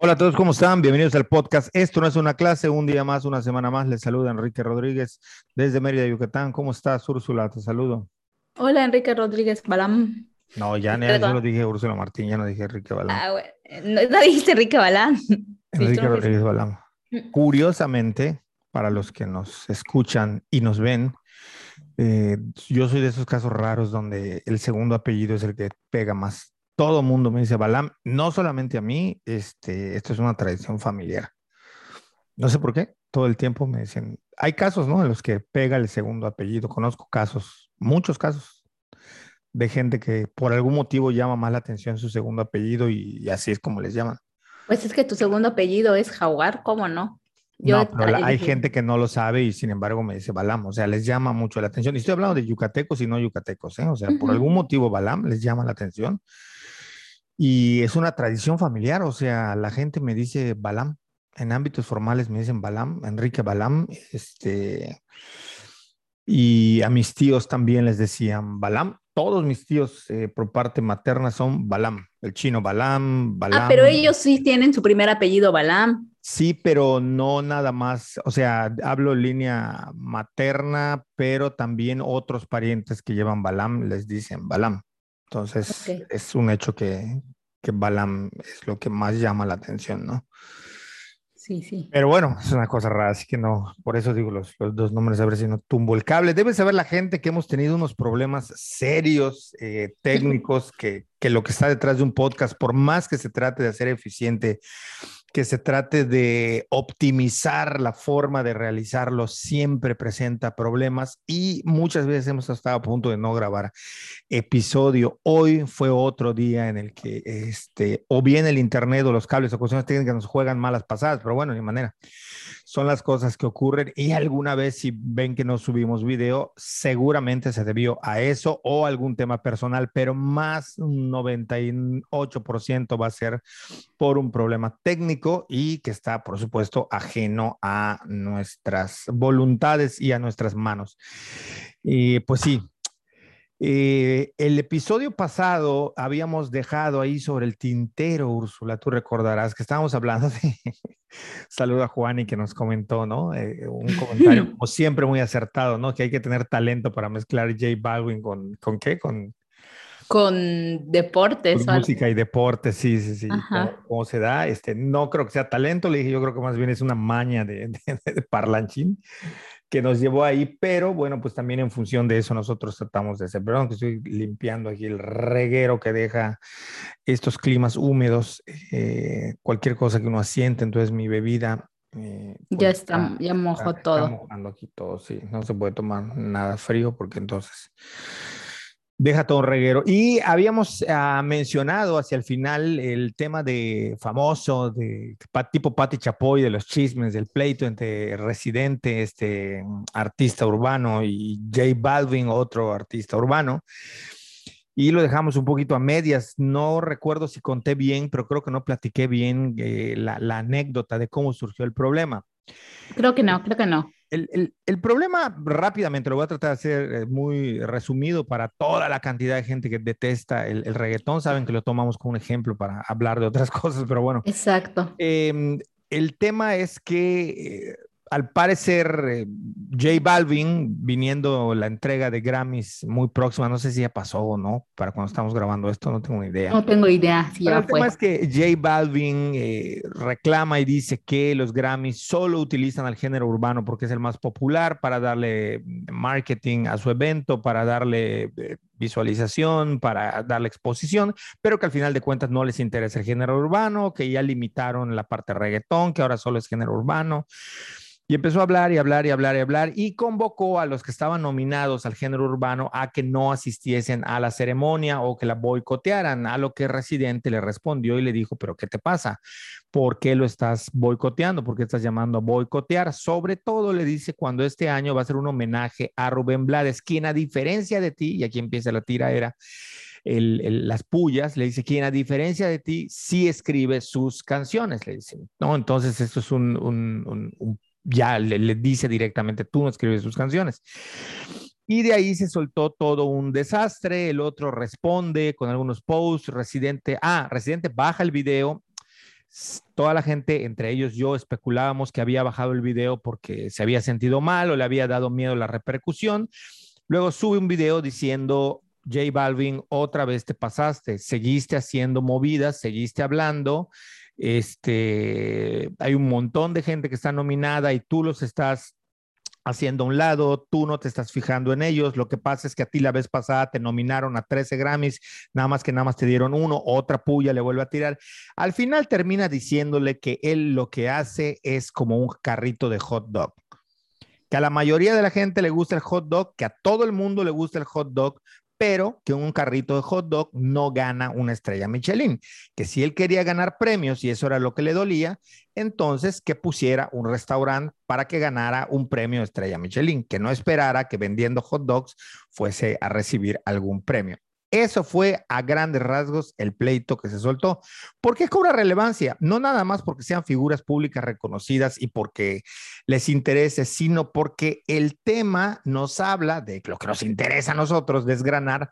Hola a todos, ¿cómo están? Bienvenidos al podcast. Esto no es una clase, un día más, una semana más. Les saluda Enrique Rodríguez desde Mérida, Yucatán. ¿Cómo estás, Úrsula? Te saludo. Hola, Enrique Rodríguez Balam. No, ya, ya yo lo dije Úrsula Martín, ya no dije Enrique Balam. Ah, bueno. No, dijiste Enrique Balam. Enrique Rodríguez Balam. Mm. Curiosamente, para los que nos escuchan y nos ven, eh, yo soy de esos casos raros donde el segundo apellido es el que pega más todo mundo me dice Balam, no solamente a mí, este, esto es una tradición familiar. No sé por qué, todo el tiempo me dicen, hay casos, ¿no? En los que pega el segundo apellido. Conozco casos, muchos casos de gente que por algún motivo llama más la atención su segundo apellido y, así es como les llaman. Pues es que tu segundo apellido es Jaguar, ¿cómo no? no, pero hay gente que no lo sabe y sin embargo me dice Balam, o sea, les llama mucho la atención. Y estoy hablando de yucatecos y no yucatecos, ¿eh? O sea, por algún motivo Balam les llama la atención y es una tradición familiar, o sea, la gente me dice Balam, en ámbitos formales me dicen Balam, Enrique Balam, este, y a mis tíos también les decían Balam. Todos mis tíos eh, por parte materna son Balam, el chino Balam, Balam. Ah, pero ellos sí tienen su primer apellido Balam. Sí, pero no nada más, o sea, hablo línea materna, pero también otros parientes que llevan Balam les dicen Balam. Entonces, es un hecho que, que Balam es lo que más llama la atención, ¿no? Sí, sí. Pero bueno, es una cosa rara, así que no, por eso digo los, los dos nombres, a ver si no tumbo el cable. Debe saber la gente que hemos tenido unos problemas serios, eh, técnicos, que, que lo que está detrás de un podcast, por más que se trate de hacer eficiente, que se trate de optimizar la forma de realizarlo siempre presenta problemas y muchas veces hemos estado a punto de no grabar episodio. Hoy fue otro día en el que este, o bien el internet o los cables o cuestiones técnicas nos juegan malas pasadas, pero bueno, de manera son las cosas que ocurren y alguna vez si ven que no subimos video, seguramente se debió a eso o algún tema personal, pero más un 98% va a ser por un problema técnico y que está, por supuesto, ajeno a nuestras voluntades y a nuestras manos. Y pues sí, eh, el episodio pasado habíamos dejado ahí sobre el tintero, Úrsula, tú recordarás que estábamos hablando de... Saludo a Juan y que nos comentó, ¿no? Eh, un comentario como siempre muy acertado, ¿no? Que hay que tener talento para mezclar J Balvin con, ¿con qué? Con... Con deportes. Con música y deportes, sí, sí, sí. ¿Cómo, se da? Este, no creo que sea talento, le dije, yo creo que más bien es una maña de, de parlanchín que nos llevó ahí, pero bueno, pues también en función de eso nosotros tratamos de hacer. Perdón que estoy limpiando aquí el reguero que deja estos climas húmedos, eh, cualquier cosa que uno asiente, entonces mi bebida. Eh, pues ya está, ya mojo todo. Está mojando aquí todo, sí, no se puede tomar nada frío porque entonces Deja todo un reguero. Y habíamos ah, mencionado hacia el final el tema de famoso, de tipo Pati Chapoy, de los chismes, del pleito entre Residente, este artista urbano, y J Balvin, otro artista urbano. Y lo dejamos un poquito a medias. No recuerdo si conté bien, pero creo que no platiqué bien eh, la, la anécdota de cómo surgió el problema. Creo que no, creo que no el, el, problema, rápidamente, lo voy a tratar de hacer eh, muy resumido para toda la cantidad de gente que detesta el, el reggaetón. Saben que lo tomamos como un ejemplo para hablar de otras cosas, pero bueno. Exacto. Em, el tema es que eh, al parecer, eh, J Balvin, viniendo la entrega de Grammys muy próxima, no sé si ya pasó o no, para cuando estamos grabando esto, no tengo ni idea. No tengo idea. Si el tema es que J Balvin eh, reclama y dice que los Grammys solo utilizan al género urbano porque es el más popular para darle marketing a su evento, para darle eh, visualización, para darle exposición, pero que al final de cuentas no les interesa el género urbano, que ya limitaron la parte reggaetón, que ahora solo es género urbano. Y empezó a hablar y hablar y hablar y hablar y convocó a los que estaban nominados al género urbano a que no asistiesen a la ceremonia o que la boicotearan, a lo que Residente le respondió y le dijo, pero ¿qué te pasa? ¿Por qué lo estás boicoteando? ¿Por qué estás llamando a boicotear? Sobre todo le dice cuando este año va a ser un homenaje a Rubén Blades, quien a diferencia de ti, y aquí empieza la tira era, las pullas, le dice, quien a diferencia de ti sí escribe sus canciones, le dice, ¿no? Entonces esto es un, ya le, dice directamente, tú no escribes sus canciones. Y de ahí se soltó todo un desastre. El otro responde con algunos posts. Residente, ah, Residente baja el video, toda la gente, entre ellos yo, especulábamos que había bajado el video porque se había sentido mal o le había dado miedo la repercusión. Luego sube un video diciendo, J Balvin, otra vez te pasaste, seguiste haciendo movidas, seguiste hablando, este, hay un montón de gente que está nominada y tú los estás haciendo a un lado, tú no te estás fijando en ellos, lo que pasa es que a ti la vez pasada te nominaron a 13 Grammys, nada más que nada más te dieron uno, otra puya le vuelve a tirar. Al final termina diciéndole que él lo que hace es como un carrito de hot dog. Que a la mayoría de la gente le gusta el hot dog, que a todo el mundo le gusta el hot dog, pero que un carrito de hot dog no gana una estrella Michelin. Que si él quería ganar premios y eso era lo que le dolía, entonces que pusiera un restaurante para que ganara un premio estrella Michelin, que no esperara que vendiendo hot dogs fuese a recibir algún premio. Eso fue a grandes rasgos el pleito que se soltó. ¿Por qué cobra relevancia? No nada más porque sean figuras públicas reconocidas y porque les interese, sino porque el tema nos habla de lo que nos interesa a nosotros desgranar,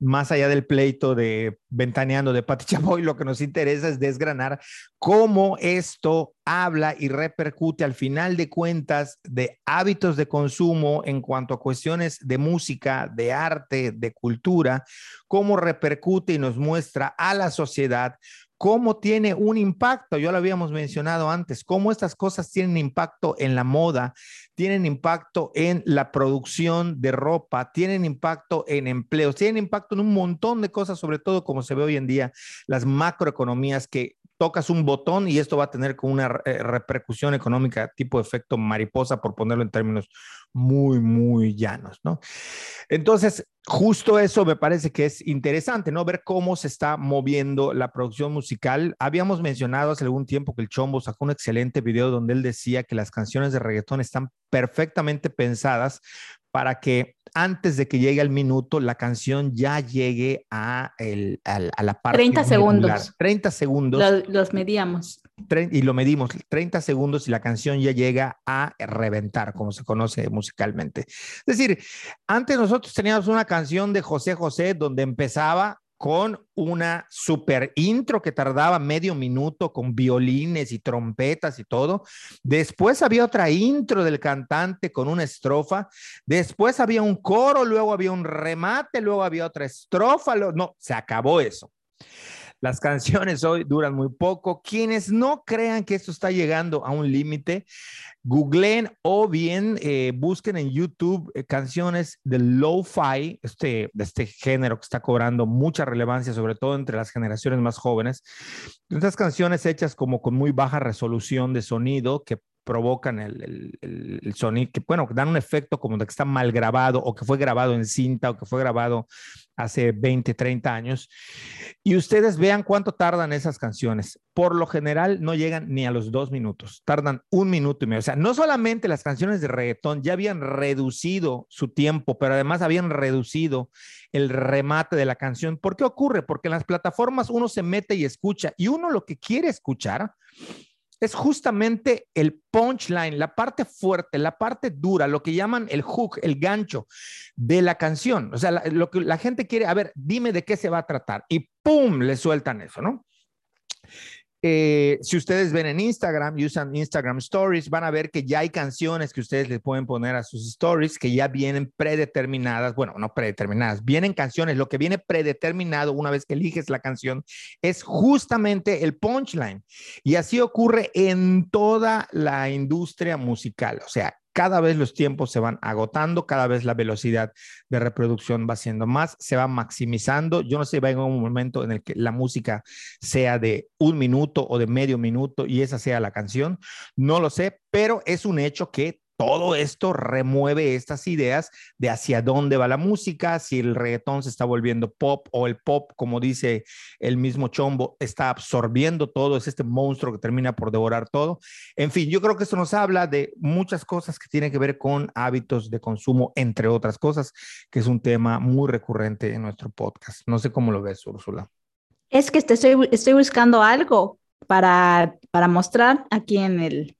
más allá del pleito de ventaneando de Pati Chapoy, lo que nos interesa es desgranar cómo esto habla y repercute al final de cuentas de hábitos de consumo en cuanto a cuestiones de música, de arte, de cultura, cómo repercute y nos muestra a la sociedad cómo tiene un impacto, ya lo habíamos mencionado antes, cómo estas cosas tienen impacto en la moda, tienen impacto en la producción de ropa, tienen impacto en empleos, tienen impacto en un montón de cosas, sobre todo como se ve hoy en día, las macroeconomías que tocas un botón y esto va a tener como una eh, repercusión económica tipo efecto mariposa, por ponerlo en términos muy, muy llanos, ¿no? Entonces, justo eso me parece que es interesante, ¿no? Ver cómo se está moviendo la producción musical. Habíamos mencionado hace algún tiempo que el Chombo sacó un excelente video donde él decía que las canciones de reggaetón están perfectamente pensadas para que antes de que llegue el minuto, la canción ya llegue a, el, a, la parte. 30 segundos. 30 segundos. los medíamos. Y lo medimos, 30 segundos y la canción ya llega a reventar, como se conoce musicalmente. Es decir, antes nosotros teníamos una canción de José José donde empezaba con una super intro que tardaba medio minuto con violines y trompetas y todo. Después había otra intro del cantante con una estrofa. Después había un coro, luego había un remate, luego había otra estrofa. No, se acabó eso. Las canciones hoy duran muy poco. Quienes no crean que esto está llegando a un límite, googleen o bien eh, busquen en YouTube eh, canciones de lo-fi, este, de este género que está cobrando mucha relevancia, sobre todo entre las generaciones más jóvenes. Estas canciones hechas como con muy baja resolución de sonido que provocan el, el, sonido, que bueno, dan un efecto como de que está mal grabado o que fue grabado en cinta o que fue grabado hace 20, 30 años. Y ustedes vean cuánto tardan esas canciones. Por lo general no llegan ni a los dos minutos, tardan un minuto y medio. O sea, no solamente las canciones de reggaetón ya habían reducido su tiempo, pero además habían reducido el remate de la canción. ¿Por qué ocurre? Porque en las plataformas uno se mete y escucha y uno lo que quiere escuchar es justamente el punchline, la parte fuerte, la parte dura, lo que llaman el hook, el gancho de la canción. O sea, lo que la gente quiere, a ver, dime de qué se va a tratar. Y ¡pum! le sueltan eso, ¿no? Eh, si ustedes ven en Instagram usan Instagram Stories, van a ver que ya hay canciones que ustedes les pueden poner a sus stories que ya vienen predeterminadas. Bueno, no predeterminadas, vienen canciones. Lo que viene predeterminado una vez que eliges la canción es justamente el punchline. Y así ocurre en toda la industria musical. O sea, cada vez los tiempos se van agotando, cada vez la velocidad de reproducción va siendo más, se va maximizando. Yo no sé, va en un momento en el que la música sea de un minuto o de medio minuto y esa sea la canción. No lo sé, pero es un hecho que todo esto remueve estas ideas de hacia dónde va la música, si el reggaetón se está volviendo pop o el pop, como dice el mismo Chombo, está absorbiendo todo, es este monstruo que termina por devorar todo. En fin, yo creo que esto nos habla de muchas cosas que tienen que ver con hábitos de consumo, entre otras cosas, que es un tema muy recurrente en nuestro podcast. No sé cómo lo ves, Úrsula. Es que estoy, estoy buscando algo para, para mostrar aquí en el,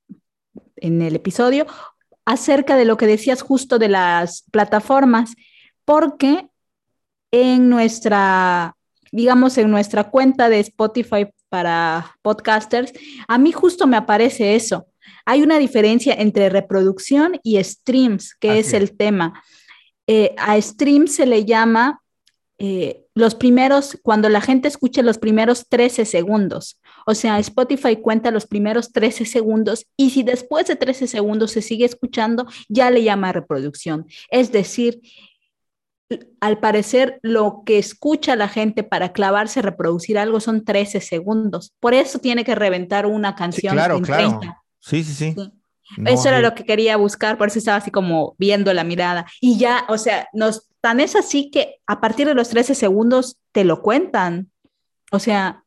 en el episodio acerca de lo que decías justo de las plataformas, porque en nuestra, digamos, en nuestra cuenta de Spotify para podcasters, a mí justo me aparece eso. Hay una diferencia entre reproducción y streams, que es el tema. Eh, a stream se le llama eh, los primeros, cuando la gente escucha los primeros 13 segundos. O sea, Spotify cuenta los primeros 13 segundos y si después de 13 segundos se sigue escuchando, ya le llama reproducción. Es decir, al parecer lo que escucha la gente para clavarse reproducir algo son 13 segundos. Por eso tiene que reventar una canción claro, claro. Sí, sí, sí. eso era lo que quería buscar, por eso estaba así como viendo la mirada. Y ya, o sea, nos, tan es así que a partir de los 13 segundos te lo cuentan. O sea,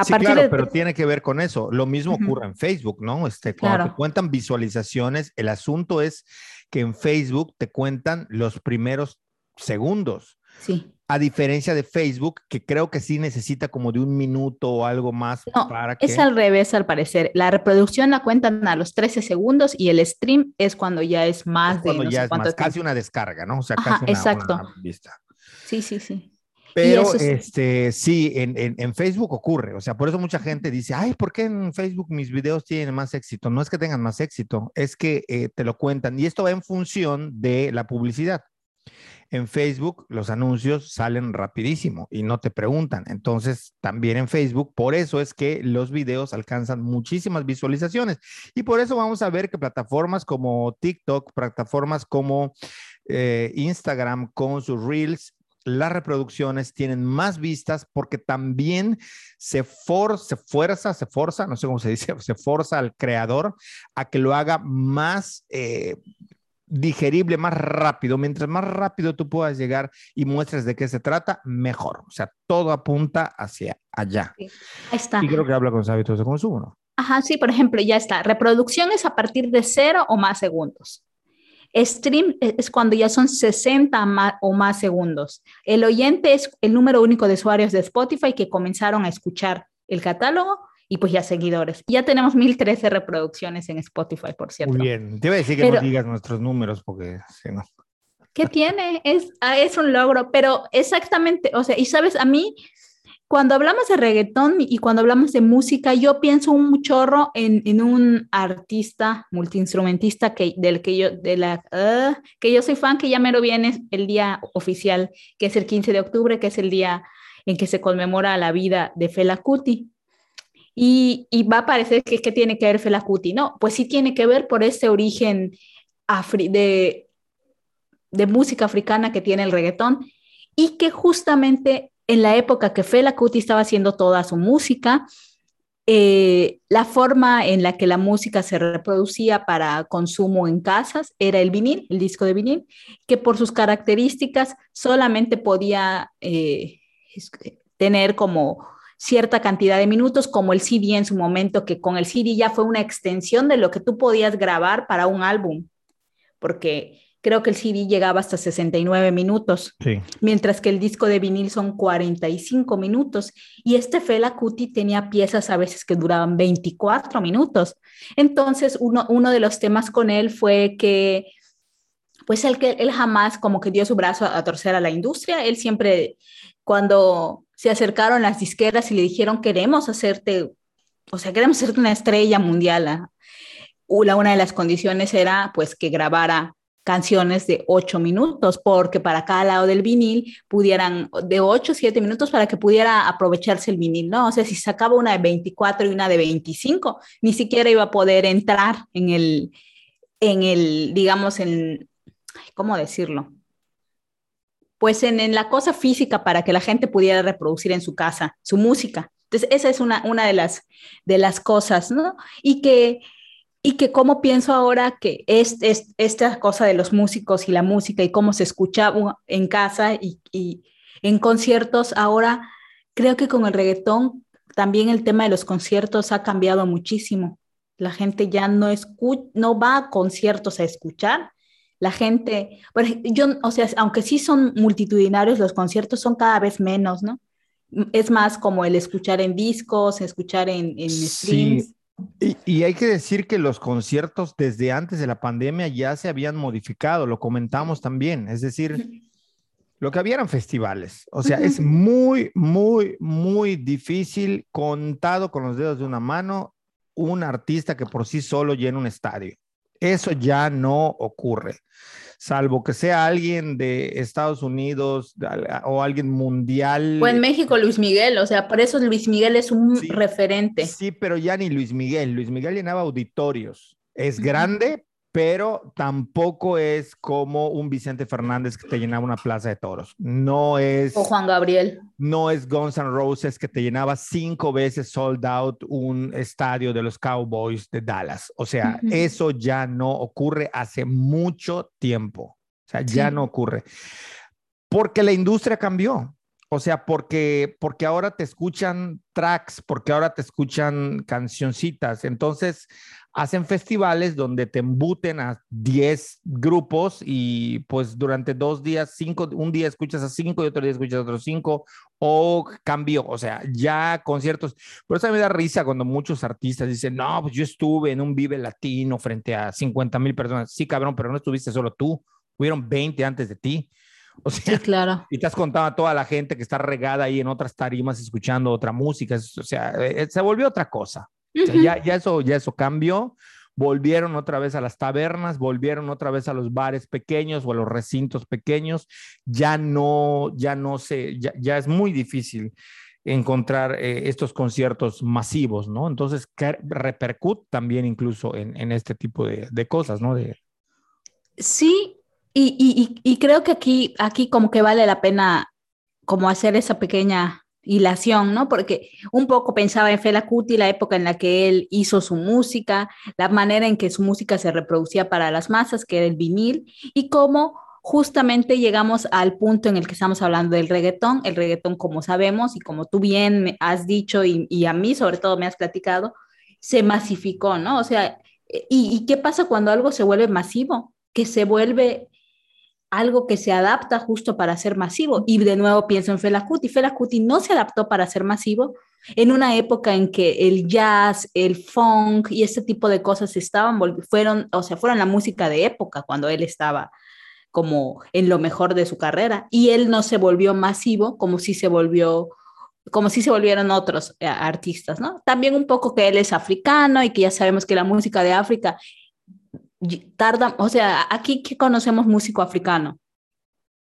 a sí, claro, pero tiene que ver con eso. Lo mismo ocurre en Facebook, ¿no? Este, cuando te cuentan visualizaciones, el asunto es que en Facebook te cuentan los primeros segundos. Sí. A diferencia de Facebook, que creo que sí necesita como de un minuto o algo más para que... Es al revés, al parecer. La reproducción la cuentan a los 13 segundos y el stream es cuando ya es más es cuando de. No ya sé es más, casi una descarga, ¿no? O sea, Ajá, casi una, exacto. una vista. Sí, sí, sí. Pero es... este, sí, en, en, en, Facebook ocurre. O sea, por eso mucha gente dice, ay, ¿por qué en Facebook mis videos tienen más éxito? No es que tengan más éxito, es que eh, te lo cuentan. Y esto va en función de la publicidad en Facebook los anuncios salen rapidísimo y no te preguntan. Entonces, también en Facebook, por eso es que los videos alcanzan muchísimas visualizaciones. Y por eso vamos a ver que plataformas como TikTok, plataformas como eh, Instagram con sus reels, las reproducciones tienen más vistas porque también se, for, se fuerza, se forza, no sé cómo se dice, se forza al creador a que lo haga más... Eh, digerible, más rápido. Mientras más rápido tú puedas llegar y muestres de qué se trata, mejor. O sea, todo apunta hacia allá. Sí. Ahí está. Y creo que habla con los hábitos de consumo, ¿no? Ajá, sí, por ejemplo, ya está. Reproducción es a partir de cero o más segundos. Stream es cuando ya son 60 más, o más segundos. El oyente es el número único de usuarios de Spotify que comenzaron a escuchar el catálogo y pues ya seguidores. Ya tenemos 1013 reproducciones en Spotify, por cierto. Muy bien. Te iba a decir que pero, no digas nuestros números porque si no. ¿Qué tiene? Es, es un logro, pero exactamente, o sea, y sabes, a mí, cuando hablamos de reggaetón y cuando hablamos de música, yo pienso un chorro en, en un artista multiinstrumentista que, del que yo, de la, uh, que yo soy fan, que ya mero viene el día oficial, que es el 15 de octubre, que es el día en que se conmemora la vida de Fela Kuti. Y, y, va a parecer que, que tiene que ver Fela Kuti. No, pues sí tiene que ver por ese origen afri de, de música africana que tiene el reggaetón y que justamente en la época que Fela Kuti estaba haciendo toda su música, eh, la forma en la que la música se reproducía para consumo en casas era el vinil, el disco de vinil, que por sus características solamente podía eh, tener como cierta cantidad de minutos, como el CD en su momento, que con el CD ya fue una extensión de lo que tú podías grabar para un álbum, porque creo que el CD llegaba hasta 69 minutos, sí. mientras que el disco de vinil son 45 minutos, y este Fela Kuti tenía piezas a veces que duraban 24 minutos. Entonces, uno, uno de los temas con él fue que pues él, que él jamás como que dio su brazo a, a torcer a la industria, él siempre cuando se acercaron las disqueras y le dijeron, queremos hacerte, o sea, queremos hacerte una estrella mundial. Una, una de las condiciones era pues que grabara canciones de ocho minutos, porque para cada lado del vinil pudieran, de ocho, siete minutos para que pudiera aprovecharse el vinil, ¿no? O sea, si sacaba una de 24 y una de 25, ni siquiera iba a poder entrar en el, en el, digamos, en, ¿cómo decirlo? pues en, en, la cosa física para que la gente pudiera reproducir en su casa su música. Entonces, esa es una, una de, las, de las cosas, ¿no? Y que, y que como pienso ahora que es, es, esta cosa de los músicos y la música y cómo se escucha en casa y, y en conciertos, ahora creo que con el reggaetón también el tema de los conciertos ha cambiado muchísimo. La gente ya no, escu no va a conciertos a escuchar, la gente, yo, o sea, aunque sí son multitudinarios, los conciertos son cada vez menos, ¿no? Es más como el escuchar en discos, escuchar en, en streams. Sí. Y, y, hay que decir que los conciertos desde antes de la pandemia ya se habían modificado, lo comentamos también, es decir, Lo que había eran festivales. O sea, es muy, muy, muy difícil, contado con los dedos de una mano, un artista que por sí solo llena un estadio. Eso ya no ocurre, salvo que sea alguien de Estados Unidos o alguien mundial. O en México Luis Miguel, o sea, por eso Luis Miguel es un referente. Sí, pero ya ni Luis Miguel. Luis Miguel llenaba auditorios. Es grande, pero tampoco es como un Vicente Fernández que te llenaba una plaza de toros. No es. O Juan Gabriel. No es Guns N' Roses que te llenaba cinco veces sold out un estadio de los Cowboys de Dallas. O sea, eso ya no ocurre hace mucho tiempo. O sea, ya no ocurre. Porque la industria cambió. O sea, porque, porque ahora te escuchan tracks, porque ahora te escuchan cancioncitas. Entonces, hacen festivales donde te embuten a 10 grupos y pues durante dos días, cinco, un día escuchas a cinco y otro día escuchas a otros cinco o cambio, o sea, ya conciertos. Por eso me da risa cuando muchos artistas dicen, no, pues yo estuve en un Vive Latino frente a 50 mil personas. Sí, cabrón, pero no estuviste solo tú, hubieron 20 antes de ti. O sea, sí, claro. Y te has contado a toda la gente que está regada ahí en otras tarimas escuchando otra música. O sea, eh, se volvió otra cosa ya, eso, ya eso cambió. Volvieron otra vez a las tabernas, volvieron otra vez a los bares pequeños o a los recintos pequeños. Ya no, ya no sé, ya, es muy difícil encontrar eh, estos conciertos masivos, ¿no? Entonces, repercute también incluso en, este tipo de, cosas, ¿no? De... Sí, y, creo que aquí, aquí como que vale la pena como hacer esa pequeña hilación, ¿no? Porque un poco pensaba en Fela Kuti, la época en la que él hizo su música, la manera en que su música se reproducía para las masas, que era el vinil, y cómo justamente llegamos al punto en el que estamos hablando del reggaetón. El reggaetón, como sabemos y como tú bien has dicho y, a mí sobre todo me has platicado, se masificó, ¿no? O sea, ¿y, ¿y qué pasa cuando algo se vuelve masivo? Que se vuelve algo que se adapta justo para ser masivo. Y de nuevo pienso en Fela Kuti. Fela Kuti no se adaptó para ser masivo en una época en que el jazz, el funk y este tipo de cosas estaban, fueron, o sea, fueron la música de época cuando él estaba como en lo mejor de su carrera. Y él no se volvió masivo como si se volvió como si se volvieron otros eh, artistas, ¿no? También un poco que él es africano y que ya sabemos que la música de África tarda, o sea, aquí que conocemos músico africano.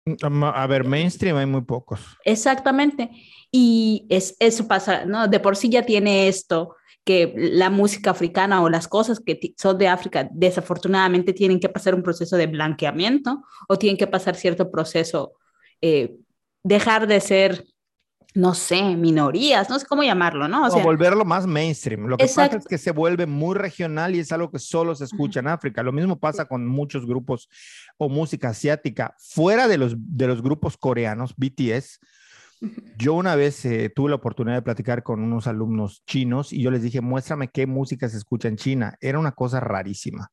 Mm, a ver, mainstream hay muy pocos. Exactamente. Y es, eso pasa, ¿no? De por sí ya tiene esto, que la música africana o las cosas que son de África desafortunadamente tienen que pasar un proceso de blanqueamiento o tienen que pasar cierto proceso, eh, dejar de ser no sé, minorías, no sé cómo llamarlo, ¿no? O, sea, volverlo más mainstream. Lo que pasa es que se vuelve muy regional y es algo que solo se escucha en África. Lo mismo pasa con muchos grupos o música asiática. Fuera de los, de los grupos coreanos, BTS, yo una vez eh, tuve la oportunidad de platicar con unos alumnos chinos y yo les dije, muéstrame qué música se escucha en China. Era una cosa rarísima.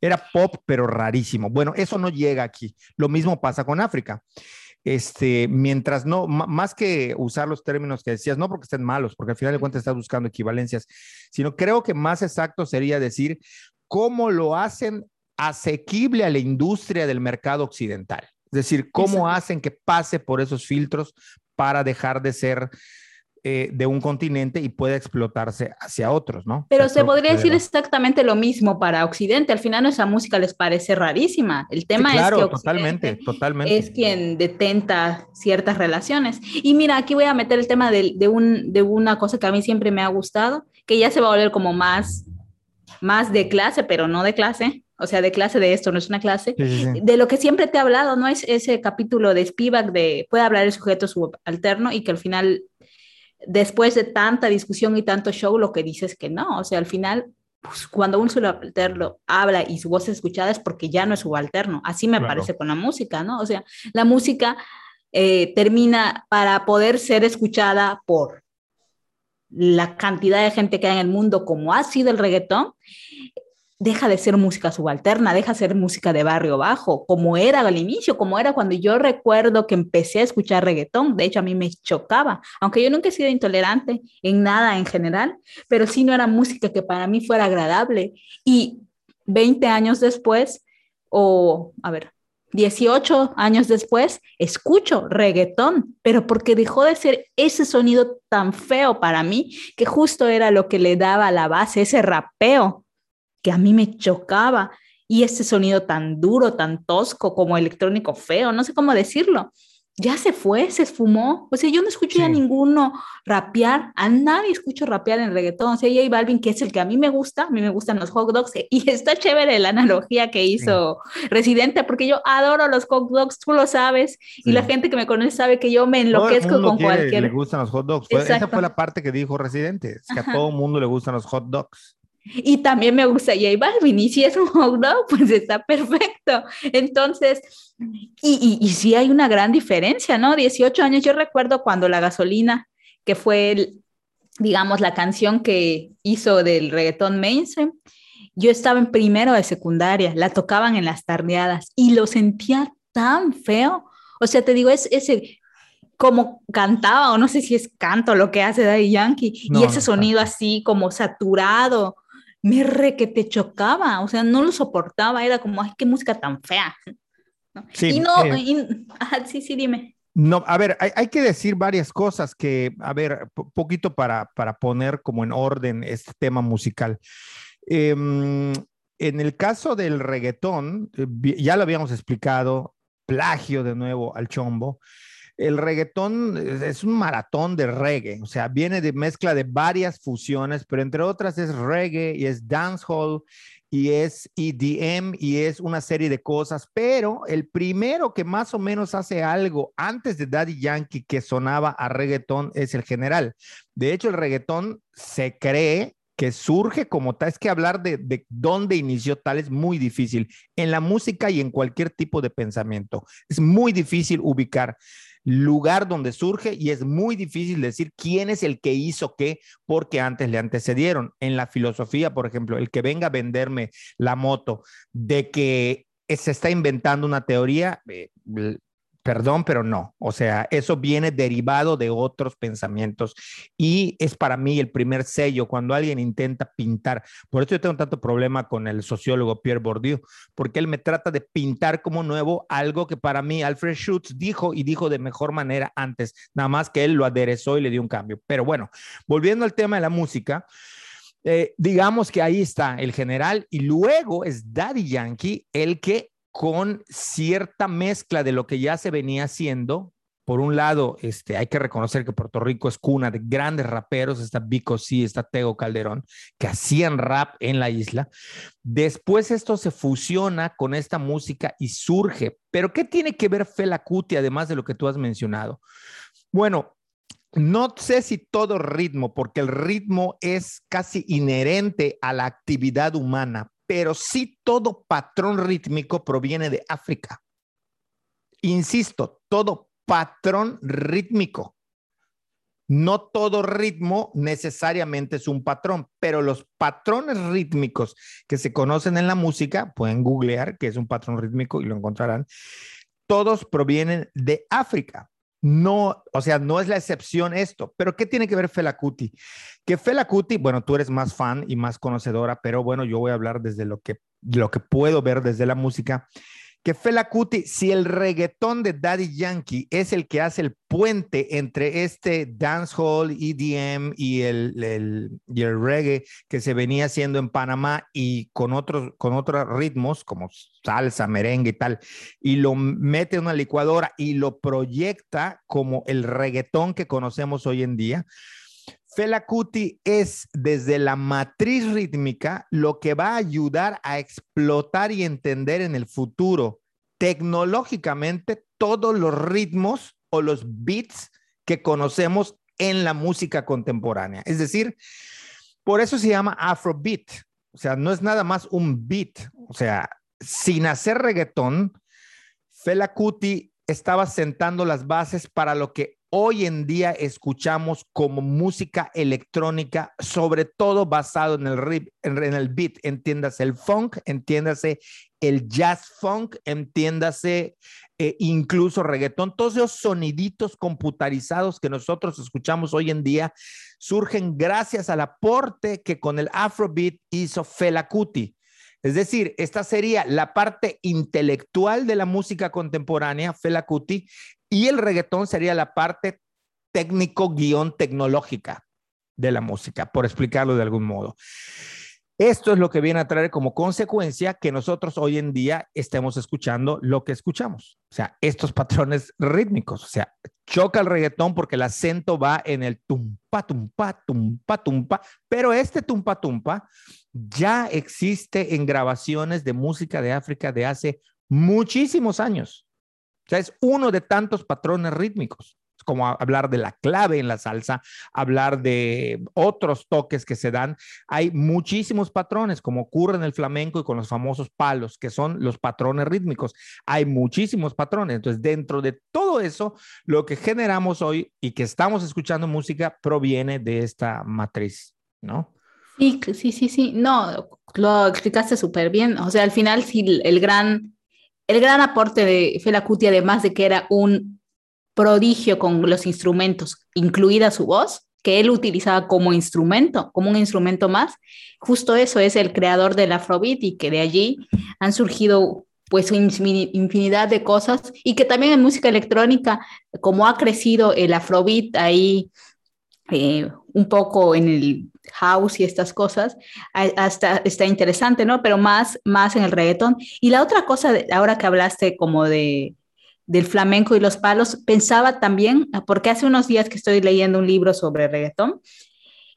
Era pop, pero rarísimo. Bueno, eso no llega aquí. Lo mismo pasa con África este, mientras no, más que usar los términos que decías, no porque estén malos, porque al final de cuentas estás buscando equivalencias, sino creo que más exacto sería decir cómo lo hacen asequible a la industria del mercado occidental. Es decir, cómo hacen que pase por esos filtros para dejar de ser eh, de un continente y puede explotarse hacia otros, ¿no? Pero se podría decir exactamente lo mismo para Occidente. Al final nuestra música les parece rarísima. El tema es que totalmente, totalmente. es quien detenta ciertas relaciones. Y mira, aquí voy a meter el tema de, de, un, de una cosa que a mí siempre me ha gustado, que ya se va a volver como más, más de clase, pero no de clase. O sea, de clase de esto, no es una clase. De lo que siempre te he hablado, ¿no? Es ese capítulo de Spivak de puede hablar el sujeto subalterno y que al final después de tanta discusión y tanto show, lo que dice es que no, o sea, al final, pues, cuando un subalterno habla y su voz es escuchada es porque ya no es subalterno, así me parece con la música, ¿no? O sea, la música eh, termina para poder ser escuchada por la cantidad de gente que hay en el mundo como ha sido el reggaetón, deja de ser música subalterna, deja de ser música de barrio bajo, como era al inicio, como era cuando yo recuerdo que empecé a escuchar reggaetón. De hecho, a mí me chocaba, aunque yo nunca he sido intolerante en nada en general, pero sí no era música que para mí fuera agradable. Y 20 años después, o a ver, 18 años después, escucho reggaetón, pero porque dejó de ser ese sonido tan feo para mí, que justo era lo que le daba la base, ese rapeo, que a mí me chocaba, y ese sonido tan duro, tan tosco, como electrónico feo, no sé cómo decirlo ya se fue, se esfumó. O sea, yo no escucho ya ninguno rapear, a nadie escucho rapear en reggaetón. O sea, J Balvin, que es el que a mí me gusta, a mí me gustan los hot dogs, y está chévere la analogía que hizo Residente, porque yo adoro los hot dogs, tú lo sabes, y la gente que me conoce sabe que yo me enloquezco con cualquier. Le gustan los hot dogs. esa fue la parte que dijo Residente, es que a todo mundo le gustan los hot dogs. Y también me gusta J Balvin, y si es un hot dog, pues está perfecto. Entonces, y, y, sí hay una gran diferencia, ¿no? 18 años, yo recuerdo cuando La Gasolina, que fue, digamos, la canción que hizo del reggaetón mainstream, yo estaba en primero de secundaria, la tocaban en las tardeadas y lo sentía tan feo. O sea, te digo, es ese como cantaba, o no sé si es canto lo que hace Daddy Yankee, y ese sonido así como saturado, me re que te chocaba, o sea, no lo soportaba, era como, ay, qué música tan fea. Sí, y no, eh, sí, sí, dime. No, a ver, hay, que decir varias cosas que, a ver, poquito para, para poner como en orden este tema musical. Em, en el caso del reggaetón, eh, ya lo habíamos explicado, plagio de nuevo al chombo el reggaetón es un maratón de reggae, o sea, viene de mezcla de varias fusiones, pero entre otras es reggae y es dancehall y es EDM y es una serie de cosas, pero el primero que más o menos hace algo antes de Daddy Yankee que sonaba a reggaetón es el general. De hecho, el reggaetón se cree que surge como tal, es que hablar de, de, dónde inició tal es muy difícil en la música y en cualquier tipo de pensamiento. Es muy difícil ubicar lugar donde surge y es muy difícil decir quién es el que hizo qué porque antes le antecedieron. En la filosofía, por ejemplo, el que venga a venderme la moto de que se está inventando una teoría, eh, Perdón, pero no. O sea, eso viene derivado de otros pensamientos y es para mí el primer sello cuando alguien intenta pintar. Por eso yo tengo tanto problema con el sociólogo Pierre Bourdieu, porque él me trata de pintar como nuevo algo que para mí Alfred Schutz dijo y dijo de mejor manera antes, nada más que él lo aderezó y le dio un cambio. Pero bueno, volviendo al tema de la música. Eh, digamos que ahí está el general y luego es Daddy Yankee el que con cierta mezcla de lo que ya se venía haciendo. Por un lado, este, hay que reconocer que Puerto Rico es cuna de grandes raperos, está Vico C, está Tego Calderón, que hacían rap en la isla. Después esto se fusiona con esta música y surge. Pero ¿qué tiene que ver Fela Kuti, además de lo que tú has mencionado? Bueno, no sé si todo ritmo, porque el ritmo es casi inherente a la actividad humana, pero sí todo patrón rítmico proviene de África. Insisto, todo patrón rítmico. No todo ritmo necesariamente es un patrón, pero los patrones rítmicos que se conocen en la música, pueden googlear que es un patrón rítmico y lo encontrarán, todos provienen de África. No, o sea, no es la excepción esto, pero ¿qué tiene que ver Fela Kuti? Que Fela Kuti, bueno, tú eres más fan y más conocedora, pero bueno, yo voy a hablar desde lo que, lo que puedo ver desde la música que Fela Kuti, si el reggaetón de Daddy Yankee es el que hace el puente entre este dancehall, EDM y el, y el reggae que se venía haciendo en Panamá y con otros, con otros ritmos como salsa, merengue y tal, y lo mete en una licuadora y lo proyecta como el reggaetón que conocemos hoy en día, Fela Kuti es desde la matriz rítmica lo que va a ayudar a explotar y entender en el futuro tecnológicamente todos los ritmos o los beats que conocemos en la música contemporánea. Es decir, por eso se llama Afrobeat. O sea, no es nada más un beat. O sea, sin hacer reggaetón, Fela Kuti estaba sentando las bases para lo que hoy en día escuchamos como música electrónica, sobre todo basado en el, en el beat, entiéndase el funk, entiéndase el jazz funk, entiéndase eh, incluso reggaetón, todos esos soniditos computarizados que nosotros escuchamos hoy en día surgen gracias al aporte que con el Afrobeat hizo Fela Kuti. Es decir, esta sería la parte intelectual de la música contemporánea, Fela Kuti, y el reggaetón sería la parte técnico-tecnológica de la música, por explicarlo de algún modo. Esto es lo que viene a traer como consecuencia que nosotros hoy en día estemos escuchando lo que escuchamos. O sea, estos patrones rítmicos. O sea, choca el reggaetón porque el acento va en el tumpa, tumpa, tumpa, tumpa. Pero este tumpa, tumpa ya existe en grabaciones de música de África de hace muchísimos años. O sea, es uno de tantos patrones rítmicos como hablar de la clave en la salsa, hablar de otros toques que se dan. Hay muchísimos patrones, como ocurre en el flamenco y con los famosos palos, que son los patrones rítmicos. Hay muchísimos patrones. Entonces, dentro de todo eso, lo que generamos hoy y que estamos escuchando música proviene de esta matriz, ¿no? Sí, sí, sí, sí. No, lo explicaste súper bien. O sea, al final, sí, el gran, el gran aporte de Fela Kuti, además de que era un prodigio con los instrumentos, incluida su voz, que él utilizaba como instrumento, como un instrumento más. Justo eso es el creador del Afrobeat y que de allí han surgido pues infinidad de cosas y que también en música electrónica, como ha crecido el Afrobeat ahí eh, un poco en el house y estas cosas, hasta está interesante, ¿no? Pero más, más en el reggaetón. Y la otra cosa, ahora que hablaste como de, del flamenco y los palos, pensaba también, porque hace unos días que estoy leyendo un libro sobre reggaetón,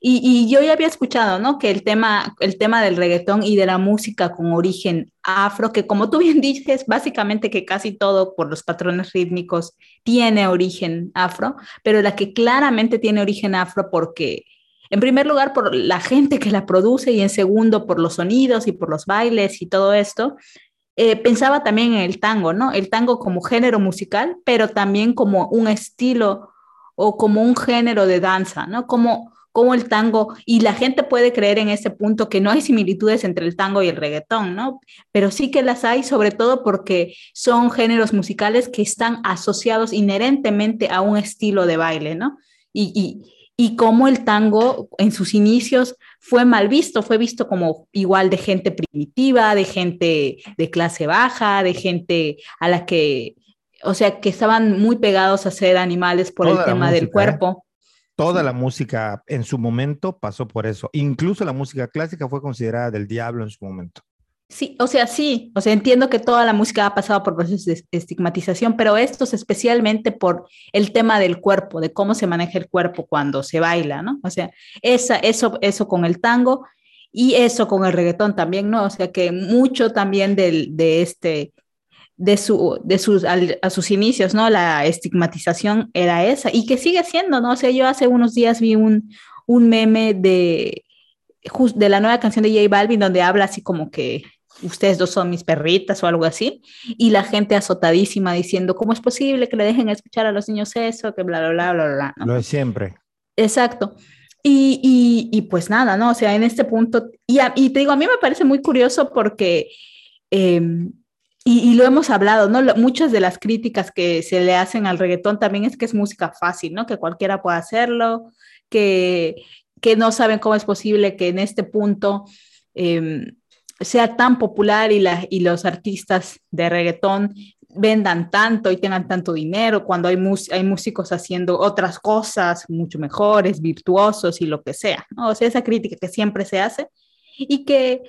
y, yo ya había escuchado, ¿no? Que el tema, el tema del reggaetón y de la música con origen afro, que como tú bien dices, básicamente que casi todo por los patrones rítmicos tiene origen afro, pero la que claramente tiene origen afro porque, en primer lugar, por la gente que la produce y en segundo, por los sonidos y por los bailes y todo esto, eh, pensaba también en el tango, ¿no? El tango como género musical, pero también como un estilo o como un género de danza, ¿no? Como, como el tango, y la gente puede creer en ese punto que no hay similitudes entre el tango y el reggaetón, ¿no? Pero sí que las hay, sobre todo porque son géneros musicales que están asociados inherentemente a un estilo de baile, ¿no? Y, y, y como el tango en sus inicios fue mal visto, fue visto como igual de gente primitiva, de gente de clase baja, de gente a la que, o sea, que estaban muy pegados a ser animales por el tema del ¿eh? cuerpo. Toda la música en su momento pasó por eso. Incluso la música clásica fue considerada del diablo en su momento. Sí, o sea, sí, o sea, entiendo que toda la música ha pasado por procesos de estigmatización, pero estos especialmente por el tema del cuerpo, de cómo se maneja el cuerpo cuando se baila, ¿no? O sea, esa, eso, eso con el tango y eso con el reggaetón también, ¿no? O sea, que mucho también del, de este, de, su, de sus, a sus inicios, ¿no? La estigmatización era esa y que sigue siendo, ¿no? O sea, yo hace unos días vi un, un meme de, de la nueva canción de J Balvin donde habla así como que ustedes dos son mis perritas o algo así, y la gente azotadísima diciendo, ¿cómo es posible que le dejen escuchar a los niños eso? Que bla, bla, bla, bla, bla. Lo de siempre. Exacto. Y, y, pues nada, ¿no? O sea, en este punto, y, y te digo, a mí me parece muy curioso porque, em, y, lo hemos hablado, ¿no? muchas de las críticas que se le hacen al reggaetón también es que es música fácil, ¿no? Que cualquiera puede hacerlo, que, que no saben cómo es posible que en este punto... Eh, sea tan popular y, la, y los artistas de reggaetón vendan tanto y tengan tanto dinero cuando hay, hay músicos haciendo otras cosas mucho mejores, virtuosos y lo que sea. O sea, esa crítica que siempre se hace y que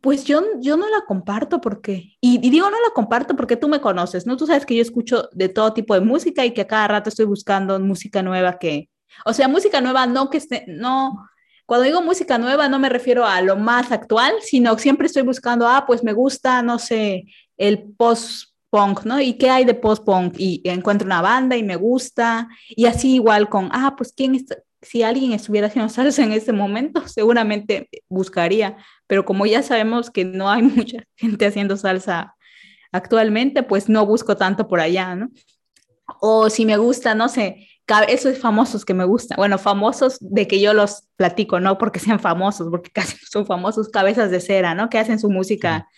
pues yo, yo no la comparto porque, y, digo no la comparto porque tú me conoces, ¿no? Tú sabes que yo escucho de todo tipo de música y que a cada rato estoy buscando música nueva que, o sea, música nueva no que esté, no, cuando digo música nueva no me refiero a lo más actual, sino siempre estoy buscando, ah, pues me gusta, no sé, el post-punk, ¿no? ¿Y qué hay de post-punk? Y encuentro una banda y me gusta, y así igual con, ah, pues quién está? si alguien estuviera haciendo salsa en ese momento, seguramente buscaría, pero como ya sabemos que no hay mucha gente haciendo salsa actualmente, pues no busco tanto por allá, ¿no? O si me gusta, no sé, esos famosos que me gustan, bueno, famosos de que yo los platico, no porque sean famosos, porque casi son famosos cabezas de cera, ¿no? Que hacen su música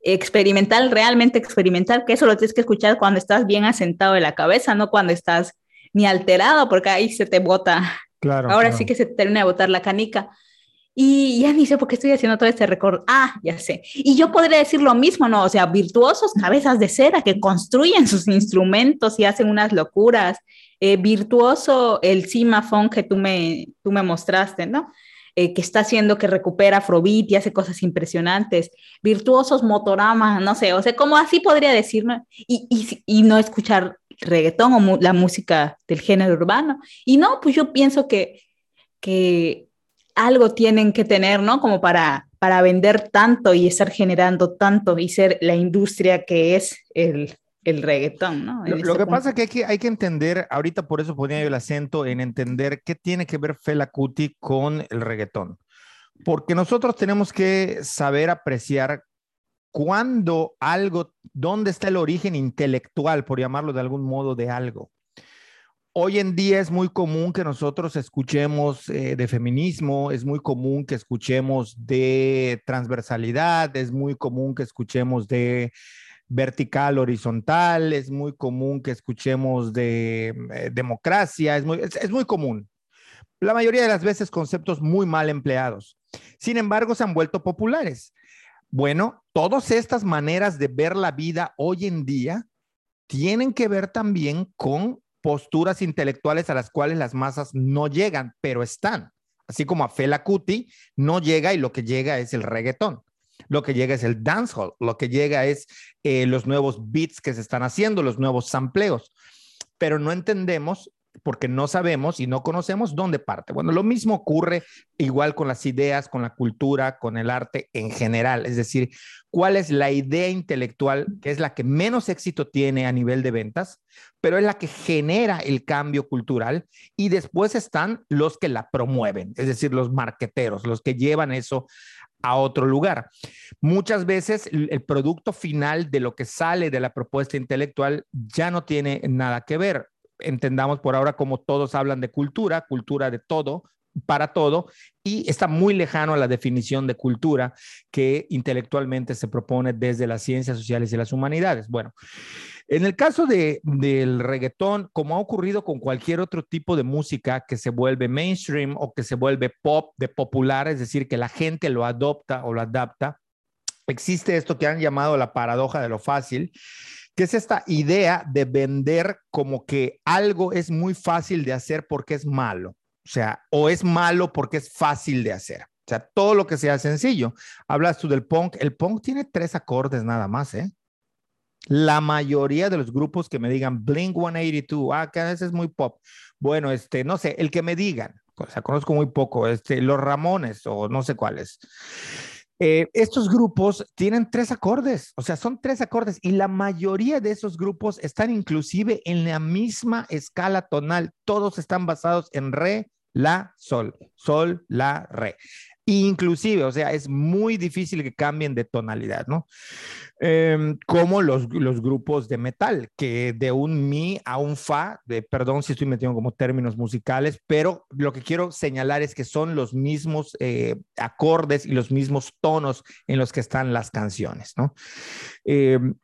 experimental, realmente experimental, que eso lo tienes que escuchar cuando estás bien asentado de la cabeza, no cuando estás ni alterado, porque ahí se te bota. Claro. Ahora sí que se te termina de botar la canica. Y ya ni sé por qué estoy haciendo todo este récord. Ah, ya sé. Y yo podría decir lo mismo, ¿no? O sea, virtuosos cabezas de cera que construyen sus instrumentos y hacen unas locuras. Eh, virtuoso el simafón que tú me, tú me mostraste, ¿no? Eh, que está haciendo que recupera Afrobeat y hace cosas impresionantes. Virtuosos Motorama, no sé, o sea, como así podría decir, ¿no? Y, y, y no escuchar reggaetón o la música del género urbano. Y no, pues yo pienso que, que algo tienen que tener, ¿no? Como para, para vender tanto y estar generando tanto y ser la industria que es el, el reggaetón, ¿no? Lo, que pasa es que hay, que hay que entender, ahorita por eso ponía yo el acento en entender qué tiene que ver Fela Kuti con el reggaetón. Porque nosotros tenemos que saber apreciar cuándo algo, dónde está el origen intelectual, por llamarlo de algún modo, de algo. Hoy en día es muy común que nosotros escuchemos eh, de feminismo, es muy común que escuchemos de transversalidad, es muy común que escuchemos de vertical, horizontal, es muy común que escuchemos de eh, democracia, es muy, es muy común. La mayoría de las veces conceptos muy mal empleados. Sin embargo, se han vuelto populares. Bueno, todas estas maneras de ver la vida hoy en día tienen que ver también con posturas intelectuales a las cuales las masas no llegan, pero están. Así como a Fela Kuti no llega y lo que llega es el reggaetón. Lo que llega es el dancehall, lo que llega es eh, los nuevos beats que se están haciendo, los nuevos sampleos. Pero no entendemos porque no sabemos y no conocemos dónde parte. Bueno, lo mismo ocurre igual con las ideas, con la cultura, con el arte en general. Es decir, cuál es la idea intelectual que es la que menos éxito tiene a nivel de ventas, pero es la que genera el cambio cultural y después están los que la promueven, es decir, los marqueteros, los que llevan eso a otro lugar. Muchas veces el producto final de lo que sale de la propuesta intelectual ya no tiene nada que ver entendamos por ahora como todos hablan de cultura, cultura de todo, para todo, y está muy lejano a la definición de cultura que intelectualmente se propone desde las ciencias sociales y las humanidades. Bueno, en el caso de, del reggaetón, como ha ocurrido con cualquier otro tipo de música que se vuelve mainstream o que se vuelve pop de popular, es decir, que la gente lo adopta o lo adapta, existe esto que han llamado la paradoja de lo fácil, que es esta idea de vender como que algo es muy fácil de hacer porque es malo, o sea, o es malo porque es fácil de hacer. O sea, todo lo que sea sencillo. Hablas tú del punk, el punk tiene tres acordes nada más, ¿eh? La mayoría de los grupos que me digan Blink 182, ah, que a veces es muy pop. Bueno, este, no sé, el que me digan, o sea, conozco muy poco, este, los Ramones o no sé cuáles. Eh, estos grupos tienen tres acordes, o sea, son tres acordes y la mayoría de esos grupos están inclusive en la misma escala tonal. Todos están basados en re, la, sol, sol, la, re. Inclusive, o sea, es muy difícil que cambien de tonalidad, ¿no? Em, como los, los, grupos de metal, que de un mi a un fa, de, perdón si estoy metiendo como términos musicales, pero lo que quiero señalar es que son los mismos eh, acordes y los mismos tonos en los que están las canciones, ¿no? Em,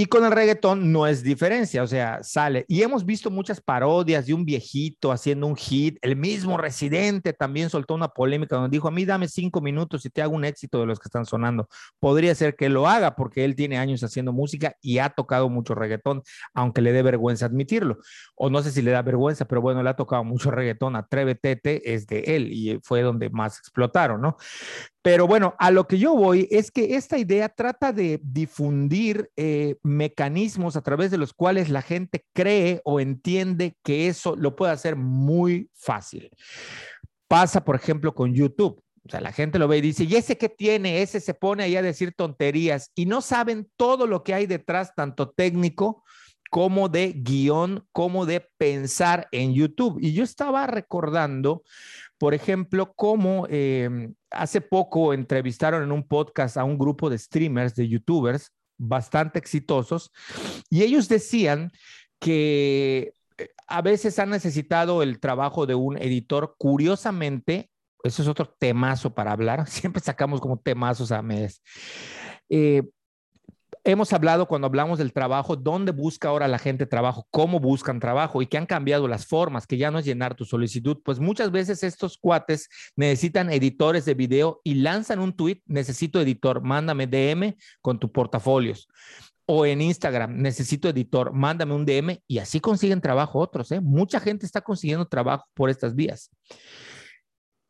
y con el reggaetón no es diferencia, o sea, sale. Y hemos visto muchas parodias de un viejito haciendo un hit. El mismo Residente también soltó una polémica donde dijo, a mí dame cinco minutos y te hago un éxito de los que están sonando. Podría ser que lo haga porque él tiene años haciendo música y ha tocado mucho reggaetón, aunque le dé vergüenza admitirlo. O no sé si le da vergüenza, pero bueno, le ha tocado mucho reggaetón. Atrévete es de él y fue donde más explotaron, ¿no? Pero bueno, a lo que yo voy es que esta idea trata de difundir eh, mecanismos a través de los cuales la gente cree o entiende que eso lo puede hacer muy fácil. Pasa, por ejemplo, con YouTube. O sea, la gente lo ve y dice, ¿y ese qué tiene? Ese se pone ahí a decir tonterías y no saben todo lo que hay detrás, tanto técnico como de guion, como de pensar en YouTube. Y yo estaba recordando, por ejemplo, cómo em, hace poco entrevistaron en un podcast a un grupo de streamers, de youtubers, bastante exitosos, y ellos decían que eh, a veces han necesitado el trabajo de un editor. Curiosamente, eso es otro temazo para hablar, siempre sacamos como temazos a mes. Eh, hemos hablado cuando hablamos del trabajo, dónde busca ahora la gente trabajo, cómo buscan trabajo y que han cambiado las formas, que ya no es llenar tu solicitud. Pues muchas veces estos cuates necesitan editores de video y lanzan un tweet, necesito editor, mándame DM con tu portafolios. O en Instagram, necesito editor, mándame un DM y así consiguen trabajo otros. ¿eh? Mucha gente está consiguiendo trabajo por estas vías.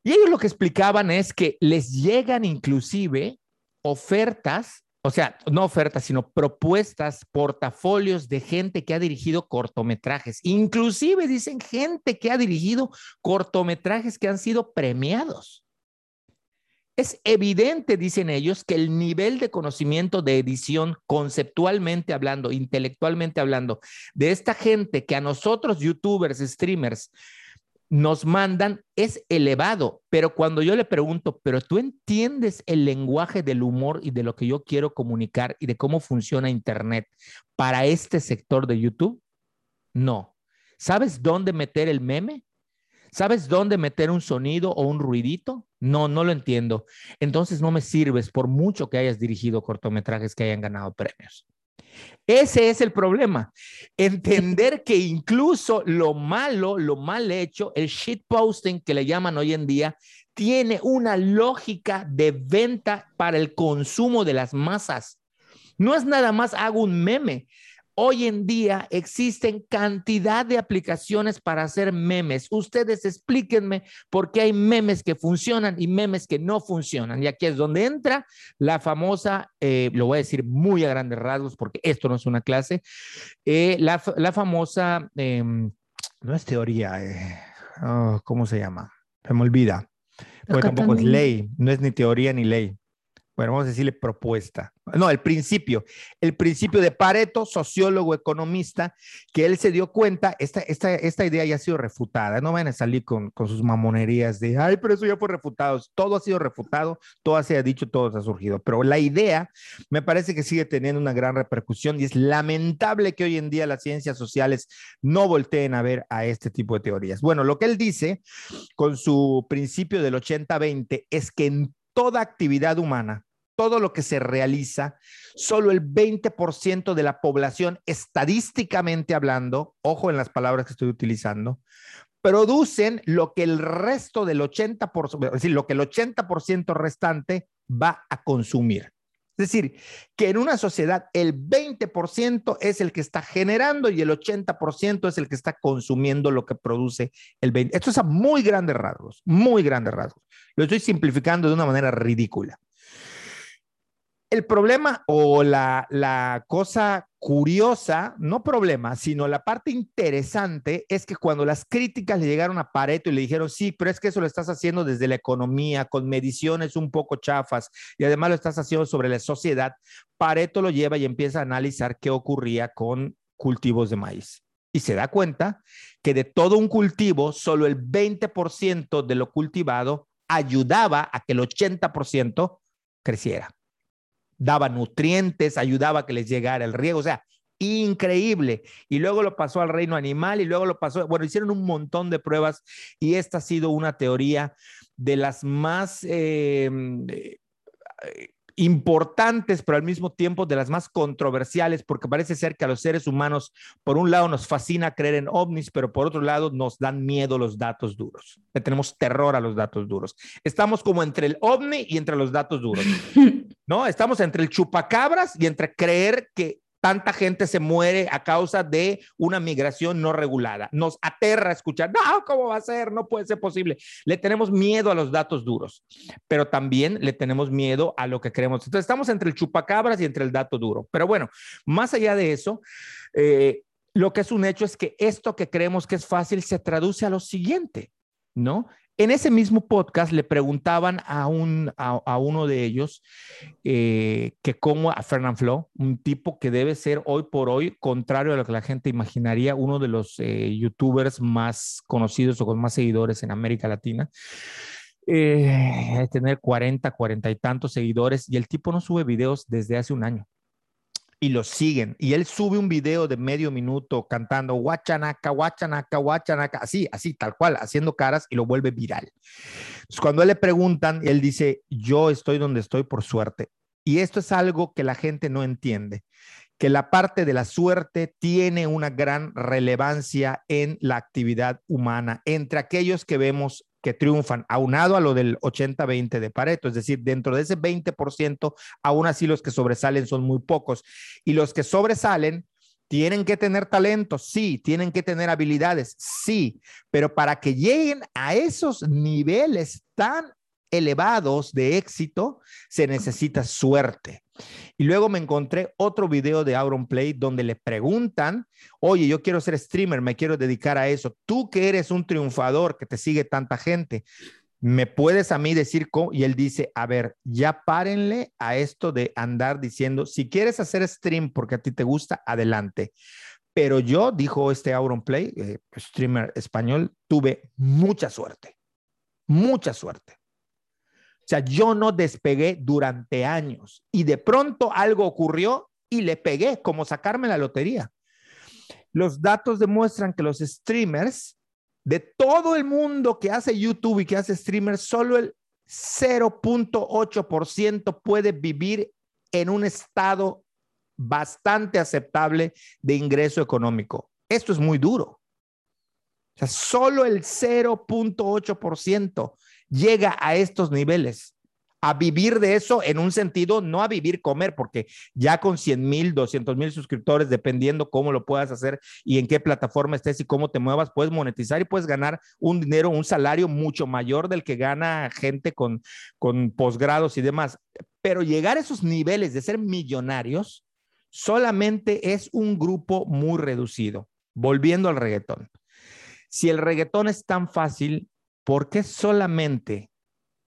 Y ellos lo que explicaban es que les llegan inclusive ofertas o sea, no ofertas, sino propuestas, portafolios de gente que ha dirigido cortometrajes. Inclusive dicen gente que ha dirigido cortometrajes que han sido premiados. Es evidente, dicen ellos, que el nivel de conocimiento de edición, conceptualmente hablando, intelectualmente hablando, de esta gente que a nosotros, youtubers, streamers, nos mandan es elevado, pero cuando yo le pregunto, pero tú entiendes el lenguaje del humor y de lo que yo quiero comunicar y de cómo funciona Internet para este sector de YouTube, no. ¿Sabes dónde meter el meme? ¿Sabes dónde meter un sonido o un ruidito? No, no lo entiendo. Entonces no me sirves por mucho que hayas dirigido cortometrajes que hayan ganado premios. Ese es el problema. Entender que incluso lo malo, lo mal hecho, el shitposting que le llaman hoy en día, tiene una lógica de venta para el consumo de las masas. No es nada más hago un meme. Hoy en día existen cantidad de aplicaciones para hacer memes. Ustedes explíquenme por qué hay memes que funcionan y memes que no funcionan. Y aquí es donde entra la famosa, eh, lo voy a decir muy a grandes rasgos porque esto no es una clase, eh, la, famosa, em, no es teoría, eh, oh, ¿cómo se llama? Se me olvida. Porque tampoco es ley, no es ni teoría ni ley bueno, vamos a decirle propuesta. No, el principio, el principio de Pareto, sociólogo, economista, que él se dio cuenta, esta, esta, esta idea ya ha sido refutada, no van a salir con, con, sus mamonerías de, ay, pero eso ya fue refutado, todo ha sido refutado, todo se ha dicho, todo ha surgido, pero la idea me parece que sigue teniendo una gran repercusión y es lamentable que hoy en día las ciencias sociales no volteen a ver a este tipo de teorías. Bueno, lo que él dice con su principio del 80-20 es que en toda actividad humana, todo lo que se realiza, solo el 20% de la población, estadísticamente hablando, ojo en las palabras que estoy utilizando, producen lo que el resto del 80%, es decir, lo que el 80% restante va a consumir. Es decir, que en una sociedad el 20% es el que está generando y el 80% es el que está consumiendo lo que produce el 20%. Esto es a muy grandes rasgos, muy grandes rasgos. Lo estoy simplificando de una manera ridícula. El problema o la, cosa curiosa, no problema, sino la parte interesante es que cuando las críticas le llegaron a Pareto y le dijeron, sí, pero es que eso lo estás haciendo desde la economía, con mediciones un poco chafas y además lo estás haciendo sobre la sociedad, Pareto lo lleva y empieza a analizar qué ocurría con cultivos de maíz. Y se da cuenta que de todo un cultivo, solo el 20% de lo cultivado ayudaba a que el 80% creciera daba nutrientes, ayudaba a que les llegara el riego, o sea, increíble. Y luego lo pasó al reino animal y luego lo pasó, bueno, hicieron un montón de pruebas y esta ha sido una teoría de las más... Em, eh, importantes, pero al mismo tiempo de las más controversiales, porque parece ser que a los seres humanos, por un lado, nos fascina creer en ovnis, pero por otro lado, nos dan miedo los datos duros. Le tenemos terror a los datos duros. Estamos como entre el ovni y entre los datos duros. ¿No? Estamos entre el chupacabras y entre creer que tanta gente se muere a causa de una migración no regulada. Nos aterra escuchar, no, ¿cómo va a ser? No puede ser posible. Le tenemos miedo a los datos duros, pero también le tenemos miedo a lo que creemos. Entonces estamos entre el chupacabras y entre el dato duro. Pero bueno, más allá de eso, eh, lo que es un hecho es que esto que creemos que es fácil se traduce a lo siguiente, ¿no? En ese mismo podcast le preguntaban a, un, a, uno de ellos eh, que como a Fernand Flo, un tipo que debe ser hoy por hoy, contrario a lo que la gente imaginaría, uno de los eh, youtubers más conocidos o con más seguidores en América Latina. Eh, tener 40, 40 y tantos seguidores y el tipo no sube videos desde hace un año y lo siguen. Y él sube un video de medio minuto cantando guachanaca, guachanaca, guachanaca, así, así, tal cual, haciendo caras y lo vuelve viral. cuando le preguntan, él dice, yo estoy donde estoy por suerte. y esto es algo que la gente no entiende, que la parte de la suerte tiene una gran relevancia en la actividad humana, entre aquellos que vemos que triunfan, aunado a lo del 80-20 de Pareto, es decir, dentro de ese 20%, aún así los que sobresalen son muy pocos. Y los que sobresalen tienen que tener talento, sí, tienen que tener habilidades, sí, pero para que lleguen a esos niveles tan elevados de éxito, se necesita suerte. Y luego me encontré otro video de Auron Play donde le preguntan, oye, yo quiero ser streamer, me quiero dedicar a eso. Tú que eres un triunfador, que te sigue tanta gente, ¿me puedes a mí decir cómo? Y él dice, a ver, ya párenle a esto de andar diciendo, si quieres hacer stream porque a ti te gusta, adelante. Pero yo, dijo este Auron Play, eh, streamer español, tuve mucha suerte, mucha suerte. Sea, yo no despegué durante años y de pronto algo ocurrió y le pegué, como sacarme la lotería. Los datos demuestran que los streamers de todo el mundo que hace YouTube y que hace streamers, solo el 0.8% puede vivir en un estado bastante aceptable de ingreso económico. Esto es muy duro. O sea, solo el 0.8% llega a estos niveles. A vivir de eso en un sentido, no a vivir comer, porque ya con 100 mil, 200 mil suscriptores, dependiendo cómo lo puedas hacer y en qué plataforma estés y cómo te muevas, puedes monetizar y puedes ganar un dinero, un salario mucho mayor del que gana gente con, con posgrados y demás. Pero llegar a esos niveles de ser millonarios solamente es un grupo muy reducido. Volviendo al reggaetón. Si el reggaetón es tan fácil, ¿por qué solamente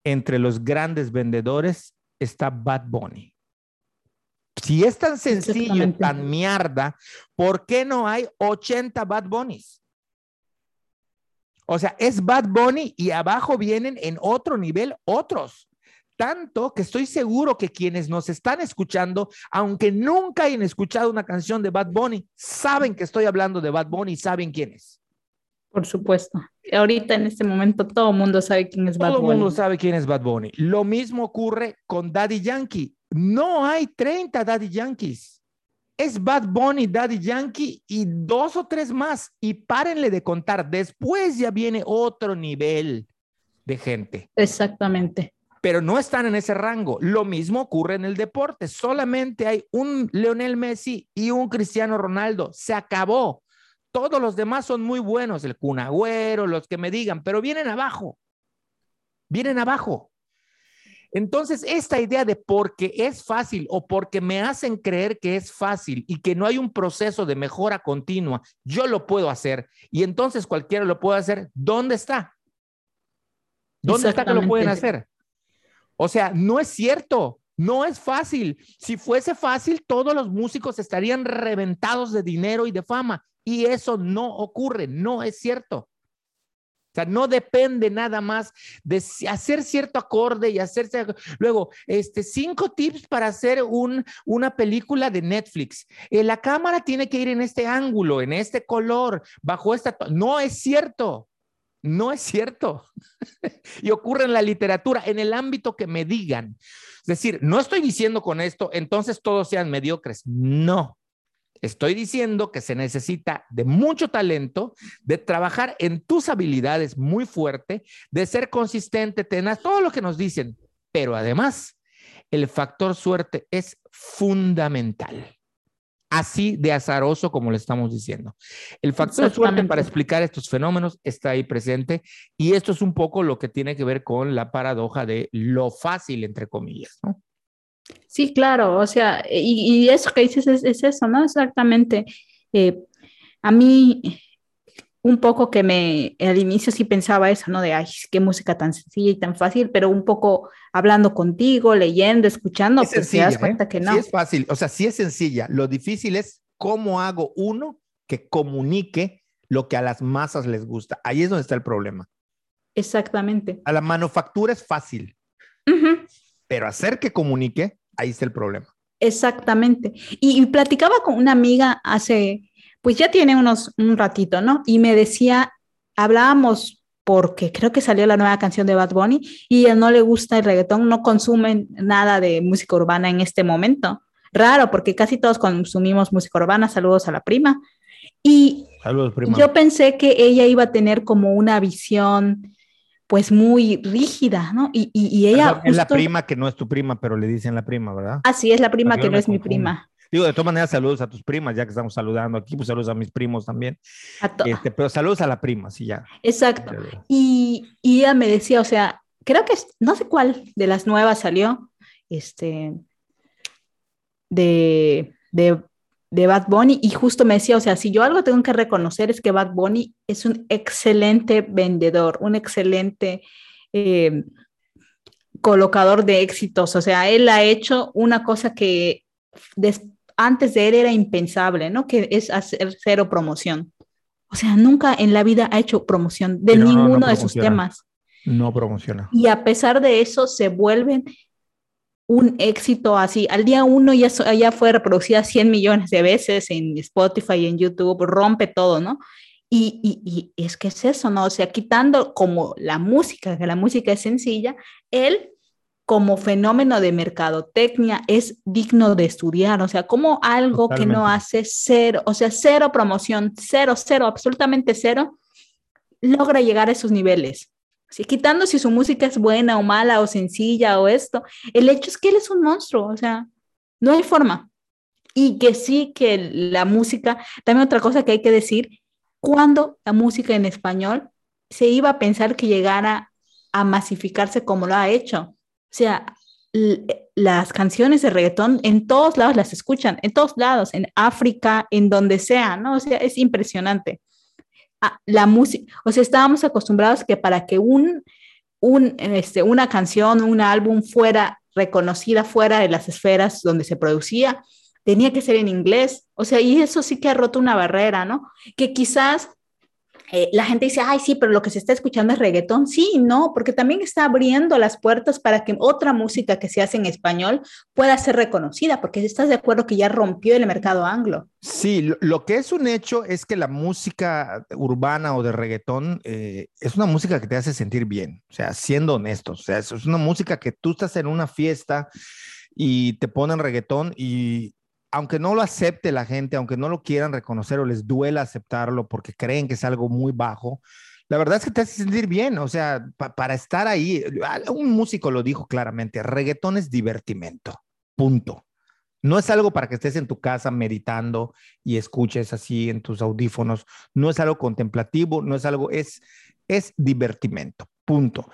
entre los grandes vendedores está Bad Bunny? Si es tan sencillo, tan mierda, ¿por qué no hay 80 Bad Bunnies? O sea, es Bad Bunny y abajo vienen en otro nivel otros. Tanto que estoy seguro que quienes nos están escuchando, aunque nunca hayan escuchado una canción de Bad Bunny, saben que estoy hablando de Bad Bunny y saben quién es. Por supuesto. Ahorita en este momento todo el mundo sabe quién es Bad Bunny. Todo el mundo sabe quién es Bad Bunny. Lo mismo ocurre con Daddy Yankee. No hay 30 Daddy Yankees. Es Bad Bunny, Daddy Yankee y dos o tres más. Y párenle de contar. Después ya viene otro nivel de gente. Exactamente. Pero no están en ese rango. Lo mismo ocurre en el deporte. Solamente hay un Leonel Messi y un Cristiano Ronaldo. Se acabó. Todos los demás son muy buenos, el cunagüero, los que me digan, pero vienen abajo. Vienen abajo. Entonces, esta idea de porque es fácil o porque me hacen creer que es fácil y que no hay un proceso de mejora continua, yo lo puedo hacer y entonces cualquiera lo puede hacer, ¿dónde está? ¿Dónde está que lo pueden hacer? O sea, no es cierto, no es fácil. Si fuese fácil, todos los músicos estarían reventados de dinero y de fama. Y eso no ocurre, no es cierto. O sea, no depende nada más de hacer cierto acorde y hacerse. Luego, este, cinco tips para hacer un, una película de Netflix. Eh, la cámara tiene que ir en este ángulo, en este color, bajo esta. No es cierto. No es cierto. y ocurre en la literatura, en el ámbito que me digan. Es decir, no estoy diciendo con esto, entonces todos sean mediocres. No. Estoy diciendo que se necesita de mucho talento, de trabajar en tus habilidades muy fuerte, de ser consistente, tenaz, todo lo que nos dicen. Pero además, el factor suerte es fundamental. Así de azaroso como le estamos diciendo. El factor suerte para explicar estos fenómenos está ahí presente y esto es un poco lo que tiene que ver con la paradoja de lo fácil, entre comillas, ¿no? Sí, claro, o sea, y, eso que dices es, eso, ¿no? Exactamente. Eh, a mí, un poco que me, al inicio sí pensaba eso, ¿no? De, ay, qué música tan sencilla y tan fácil, pero un poco hablando contigo, leyendo, escuchando, pues te das cuenta ¿eh? que no. Sí es fácil, o sea, sí es sencilla. Lo difícil es cómo hago uno que comunique lo que a las masas les gusta. Ahí es donde está el problema. Exactamente. A la manufactura es fácil, pero hacer que comunique ahí está el problema. Exactamente. Y, platicaba con una amiga hace, pues ya tiene unos un ratito, ¿no? Y me decía, hablábamos porque creo que salió la nueva canción de Bad Bunny y a no le gusta el reggaetón, no consumen nada de música urbana en este momento. Raro, porque casi todos consumimos música urbana. Saludos a la prima. Y Saludos, prima. yo pensé que ella iba a tener como una visión pues muy rígida, ¿no? Y, y, ella... Es la prima que no es tu prima, pero le dicen la prima, ¿verdad? Ah, sí, es la prima que no es mi prima. Digo, de todas maneras, saludos a tus primas, ya que estamos saludando aquí, pues saludos a mis primos también. Este, pero saludos a la prima, sí, ya. Exacto. Y, y, ella me decía, o sea, creo que no sé cuál de las nuevas salió, este, de, de de Bad Bunny y justo me decía, o sea, si yo algo tengo que reconocer es que Bad Bunny es un excelente vendedor, un excelente eh, colocador de éxitos, o sea, él ha hecho una cosa que antes de él era impensable, ¿no? Que es hacer cero promoción. O sea, nunca en la vida ha hecho promoción de ninguno de sus temas. No promociona. Y a pesar de eso, se vuelven un éxito así. Al día uno ya, ya fue reproducida 100 millones de veces en Spotify y en YouTube, rompe todo, ¿no? Y, y, y, es que es eso, ¿no? O sea, quitando como la música, que la música es sencilla, él como fenómeno de mercadotecnia es digno de estudiar, o sea, como algo que no hace cero, o sea, cero promoción, cero, cero, absolutamente cero, logra llegar a esos niveles quitando si su música es buena o mala o sencilla o esto, el hecho es que él es un monstruo, o sea, no hay forma. Y que sí que la música, también otra cosa que hay que decir, cuando la música en español se iba a pensar que llegara a masificarse como lo ha hecho. O sea, las canciones de reggaetón en todos lados las escuchan, en todos lados, en África, en donde sea, ¿no? O sea, es impresionante la música, o sea, estábamos acostumbrados que para que un, un, este, una canción, un álbum fuera reconocida fuera de las esferas donde se producía, tenía que ser en inglés. O sea, y eso sí que ha roto una barrera, ¿no? Que quizás eh, la gente dice, ay, sí, pero lo que se está escuchando es reggaetón. Sí, no, porque también está abriendo las puertas para que otra música que se hace en español pueda ser reconocida, porque estás de acuerdo que ya rompió el mercado anglo. Sí, lo, que es un hecho es que la música urbana o de reggaetón eh, es una música que te hace sentir bien, o sea, siendo honestos, o sea, es una música que tú estás en una fiesta y te ponen reggaetón y aunque no lo acepte la gente, aunque no lo quieran reconocer o les duela aceptarlo porque creen que es algo muy bajo, la verdad es que te hace sentir bien, o sea, para estar ahí, un músico lo dijo claramente, reggaetón es divertimento, punto. No es algo para que estés en tu casa meditando y escuches así en tus audífonos, no es algo contemplativo, no es algo, es, es divertimento, punto.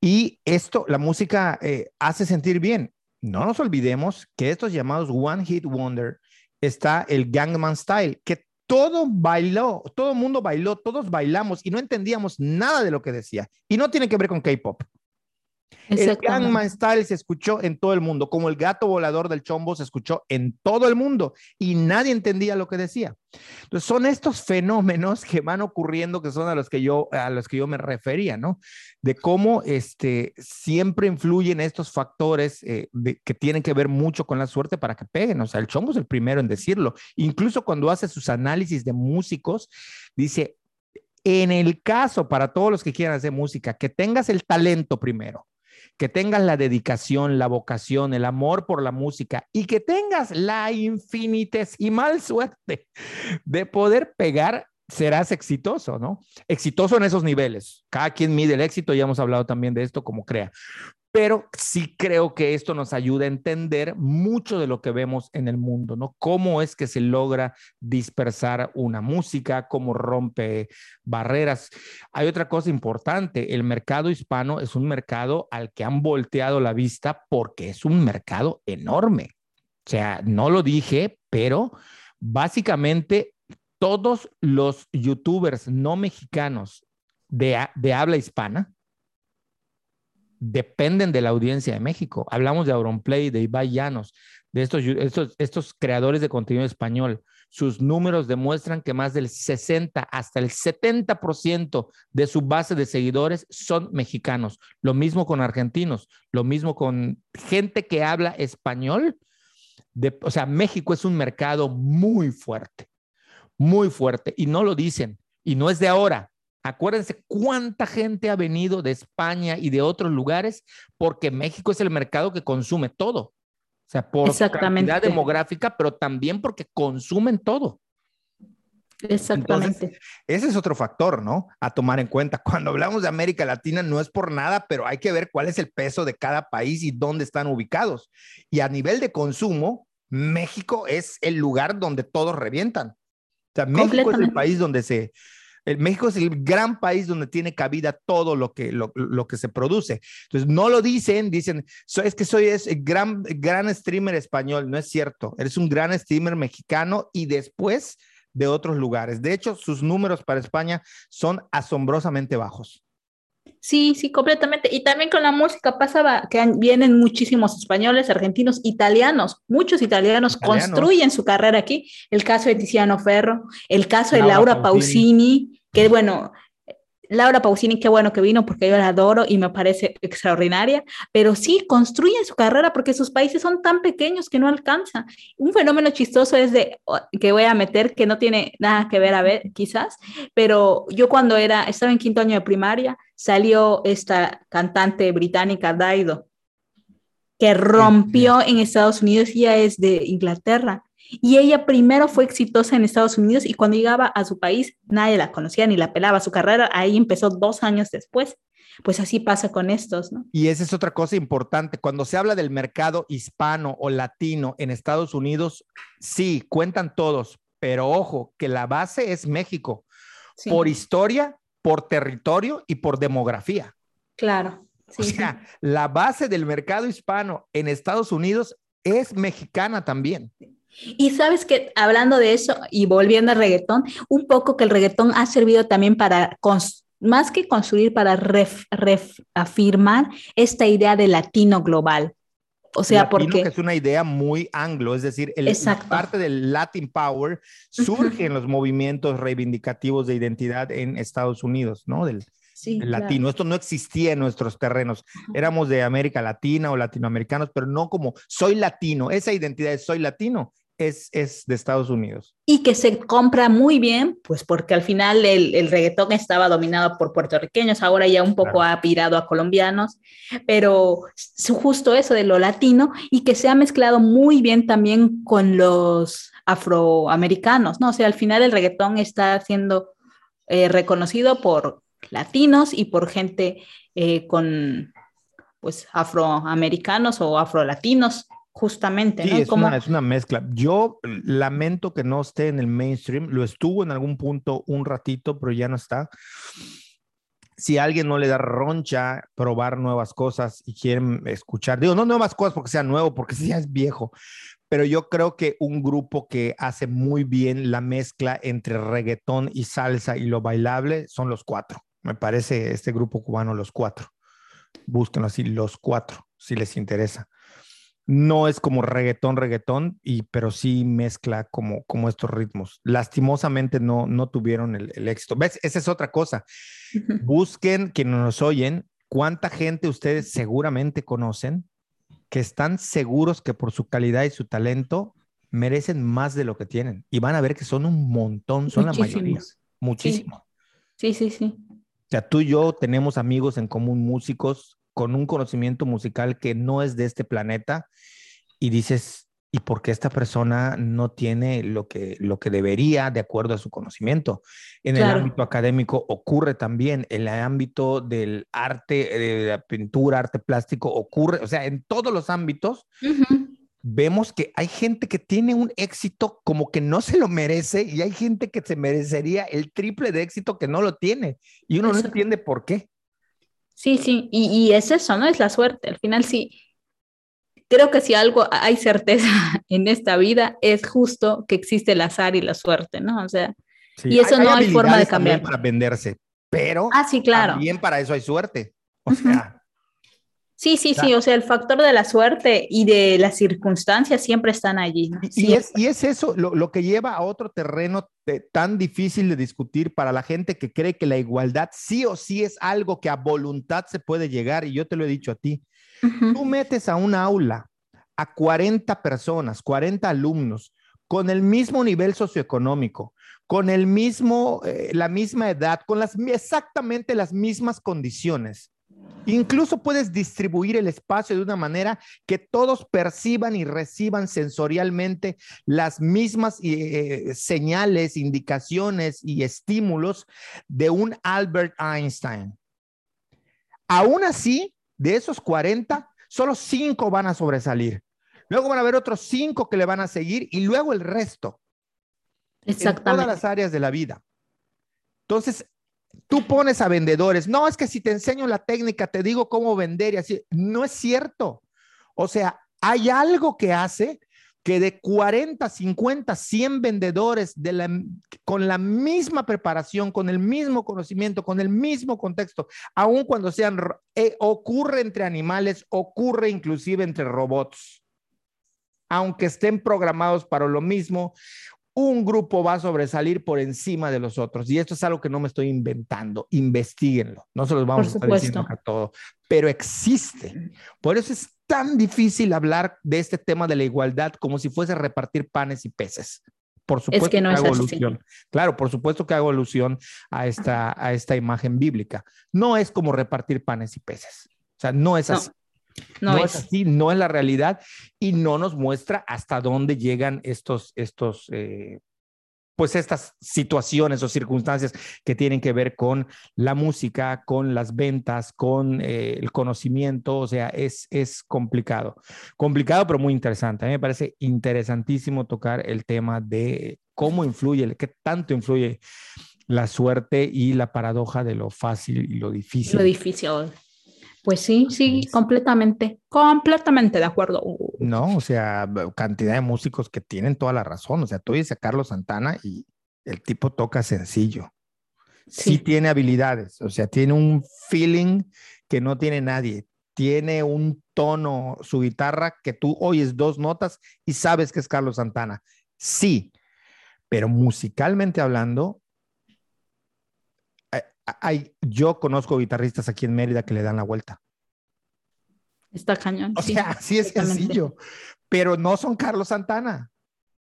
Y esto, la música eh, hace sentir bien no nos olvidemos que estos llamados One Hit Wonder está el Gangman Style, que todo bailó, todo el mundo bailó, todos bailamos y no entendíamos nada de lo que decía. Y no tiene que ver con K-pop. El Gangnam Style se escuchó en todo el mundo, como el gato volador del chombo se escuchó en todo el mundo y nadie entendía lo que decía. Entonces son estos fenómenos que van ocurriendo que son a los que yo a los que yo me refería, ¿no? De cómo este siempre influyen estos factores eh, que tienen que ver mucho con la suerte para que peguen. O sea, el chombo es el primero en decirlo. Incluso cuando hace sus análisis de músicos, dice en el caso para todos los que quieran hacer música, que tengas el talento primero que tengas la dedicación, la vocación, el amor por la música y que tengas la infinitesimal suerte de poder pegar, serás exitoso, ¿no? Exitoso en esos niveles. Cada quien mide el éxito, ya hemos hablado también de esto como crea pero sí creo que esto nos ayuda a entender mucho de lo que vemos en el mundo, ¿no? Cómo es que se logra dispersar una música, cómo rompe barreras. Hay otra cosa importante, el mercado hispano es un mercado al que han volteado la vista porque es un mercado enorme. O sea, no lo dije, pero básicamente todos los youtubers no mexicanos de, de habla hispana, dependen de la audiencia de México. Hablamos de Auronplay, de Ibai Llanos, de estos, estos, estos creadores de contenido español. Sus números demuestran que más del 60 hasta el 70% de su base de seguidores son mexicanos. Lo mismo con argentinos, lo mismo con gente que habla español. O sea, México es un mercado muy fuerte, muy fuerte. Y no lo dicen. Y no es de ahora Acuérdense cuánta gente ha venido de España y de otros lugares porque México es el mercado que consume todo. O sea, por cantidad demográfica, pero también porque consumen todo. Exactamente. ese es otro factor, ¿no? A tomar en cuenta. Cuando hablamos de América Latina no es por nada, pero hay que ver cuál es el peso de cada país y dónde están ubicados. Y a nivel de consumo, México es el lugar donde todos revientan. O sea, México es el país donde se, el México es el gran país donde tiene cabida todo lo que, lo, que se produce. Entonces, no lo dicen, dicen, es que soy es gran, gran streamer español. No es cierto. Eres un gran streamer mexicano y después de otros lugares. De hecho, sus números para España son asombrosamente bajos. Sí, sí, completamente. Y también con la música pasaba que vienen muchísimos españoles, argentinos, italianos. Muchos italianos, construyen su carrera aquí. El caso de Tiziano Ferro, el caso de Laura, Pausini, que bueno, Laura Pausini, qué bueno que vino porque yo la adoro y me parece extraordinaria, pero sí construyen su carrera porque sus países son tan pequeños que no alcanza. Un fenómeno chistoso es de que voy a meter que no tiene nada que ver a ver quizás, pero yo cuando era estaba en quinto año de primaria salió esta cantante británica Daido que rompió en Estados Unidos y ella es de Inglaterra y ella primero fue exitosa en Estados Unidos y cuando llegaba a su país nadie la conocía ni la pelaba. Su carrera ahí empezó dos años después. Pues así pasa con estos, ¿no? Y esa es otra cosa importante. Cuando se habla del mercado hispano o latino en Estados Unidos, sí, cuentan todos, pero ojo, que la base es México, por historia, por territorio y por demografía. Claro. o sea, la base del mercado hispano en Estados Unidos es mexicana también. Y sabes que hablando de eso y volviendo al reggaetón, un poco que el reggaetón ha servido también para, más que construir, para reafirmar esta idea de latino global. O sea, porque... es una idea muy anglo, es decir, el, parte del Latin Power surge en los movimientos reivindicativos de identidad en Estados Unidos, ¿no? Del, latino. Esto no existía en nuestros terrenos. Éramos de América Latina o latinoamericanos, pero no como soy latino. Esa identidad es soy latino es, de Estados Unidos. Y que se compra muy bien, pues porque al final el, el reggaetón estaba dominado por puertorriqueños, ahora ya un poco ha pirado a colombianos, pero justo eso de lo latino y que se ha mezclado muy bien también con los afroamericanos, ¿no? O sea, al final el reggaetón está siendo eh, reconocido por latinos y por gente eh, con, pues, afroamericanos o afrolatinos justamente. Sí, es, una, es, una, mezcla. Yo lamento que no esté en el mainstream. Lo estuvo en algún punto un ratito, pero ya no está. Si a alguien no le da roncha probar nuevas cosas y quieren escuchar, digo, no nuevas cosas porque sea nuevo, porque sí ya es viejo, pero yo creo que un grupo que hace muy bien la mezcla entre reggaetón y salsa y lo bailable son los cuatro. Me parece este grupo cubano, los cuatro. Búsquenlo así, los cuatro, si les interesa no es como reggaetón, reggaetón, y, pero sí mezcla como, como estos ritmos. Lastimosamente no, no tuvieron el, éxito. ¿Ves? Esa es otra cosa. Busquen, quienes nos oyen, cuánta gente ustedes seguramente conocen que están seguros que por su calidad y su talento merecen más de lo que tienen. Y van a ver que son un montón, son la mayoría. Muchísimo. Sí, sí, sí. O sea, tú y yo tenemos amigos en común, músicos, con un conocimiento musical que no es de este planeta y dices, ¿y por qué esta persona no tiene lo que, lo que debería de acuerdo a su conocimiento? En el ámbito académico ocurre también, en el ámbito del arte, de la pintura, arte plástico, ocurre, o sea, en todos los ámbitos. Vemos que hay gente que tiene un éxito como que no se lo merece y hay gente que se merecería el triple de éxito que no lo tiene y uno no entiende por qué. Sí, sí, y, y, es eso, ¿no? Es la suerte. Al final sí, creo que si algo hay certeza en esta vida es justo que existe el azar y la suerte, ¿no? O sea, y eso no hay forma de cambiar. Para venderse, pero ah, sí, claro. también para eso hay suerte. O sea, Sí, sí, sí, o sea, el factor de la suerte y de las circunstancias siempre están allí. Y, es, y, es, eso lo, que lleva a otro terreno tan difícil de discutir para la gente que cree que la igualdad sí o sí es algo que a voluntad se puede llegar, y yo te lo he dicho a ti. Tú metes a un aula a 40 personas, 40 alumnos, con el mismo nivel socioeconómico, con el mismo, eh, la misma edad, con las, exactamente las mismas condiciones. Incluso puedes distribuir el espacio de una manera que todos perciban y reciban sensorialmente las mismas eh, señales, indicaciones y estímulos de un Albert Einstein. Aún así, de esos 40, solo 5 van a sobresalir. Luego van a haber otros 5 que le van a seguir y luego el resto. Exactamente. En todas las áreas de la vida. Entonces, tú pones a vendedores, no, es que si te enseño la técnica, te digo cómo vender y así, no es cierto. O sea, hay algo que hace que de 40, 50, 100 vendedores de la, con la misma preparación, con el mismo conocimiento, con el mismo contexto, aun cuando sean, eh, ocurre entre animales, ocurre inclusive entre robots, aunque estén programados para lo mismo, un grupo va a sobresalir por encima de los otros. Y esto es algo que no me estoy inventando. Investíguenlo. No se los vamos a estar diciendo a todo, pero existe. Por eso es tan difícil hablar de este tema de la igualdad como si fuese repartir panes y peces. Por supuesto que, no hago alusión. Claro, por supuesto que hago alusión a esta, a esta imagen bíblica. No es como repartir panes y peces. O sea, no es así. No, es. así, no es la realidad y no nos muestra hasta dónde llegan estos, estos, eh, pues estas situaciones o circunstancias que tienen que ver con la música, con las ventas, con eh, el conocimiento, o sea, es, es complicado. Complicado, pero muy interesante. A mí me parece interesantísimo tocar el tema de cómo influye, qué tanto influye la suerte y la paradoja de lo fácil y lo difícil. Lo difícil. Pues sí, sí, completamente, completamente de acuerdo. No, o sea, cantidad de músicos que tienen toda la razón. O sea, tú dices a Carlos Santana y el tipo toca sencillo. Sí. tiene habilidades, o sea, tiene un feeling que no tiene nadie. Tiene un tono, su guitarra, que tú oyes dos notas y sabes que es Carlos Santana. Sí, pero musicalmente hablando, hay, yo conozco guitarristas aquí en Mérida que le dan la vuelta. Está cañón. O sea, sí es sencillo, pero no son Carlos Santana.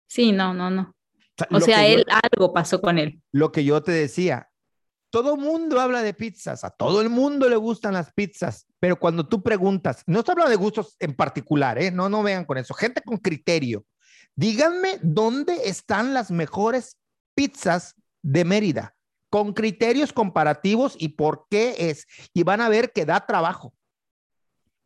Sí, no, no, no. O sea, él, algo pasó con él. Lo que yo te decía, todo mundo habla de pizzas, a todo el mundo le gustan las pizzas, pero cuando tú preguntas, no estoy hablando de gustos en particular, ¿eh? no, no vean con eso, gente con criterio, díganme dónde están las mejores pizzas de Mérida con criterios comparativos y por qué es. Y van a ver que da trabajo.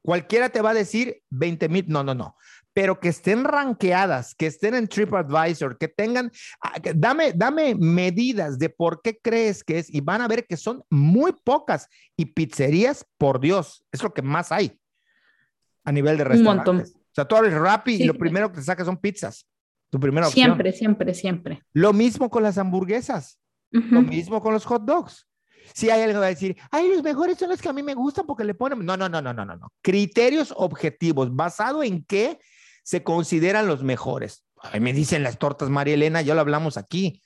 Cualquiera te va a decir 20 mil, no, no, no, pero que estén ranqueadas, que estén en TripAdvisor, que tengan, ah, dame, dame medidas de por qué crees que es y van a ver que son muy pocas y pizzerías, por Dios, es lo que más hay a nivel de restaurantes. Un montón. O sea, tú abres Rappi y lo primero que te sacas son pizzas. Tu primera opción. Siempre, siempre, siempre. Lo mismo con las hamburguesas. Lo mismo con los hot dogs. Si hay alguien que va a decir, ay, los mejores son los que a mí me gustan porque le ponen. No, no, no, no, no, no, no. Criterios objetivos, basado en qué se consideran los mejores. Ay, me dicen las tortas María Elena, ya lo hablamos aquí.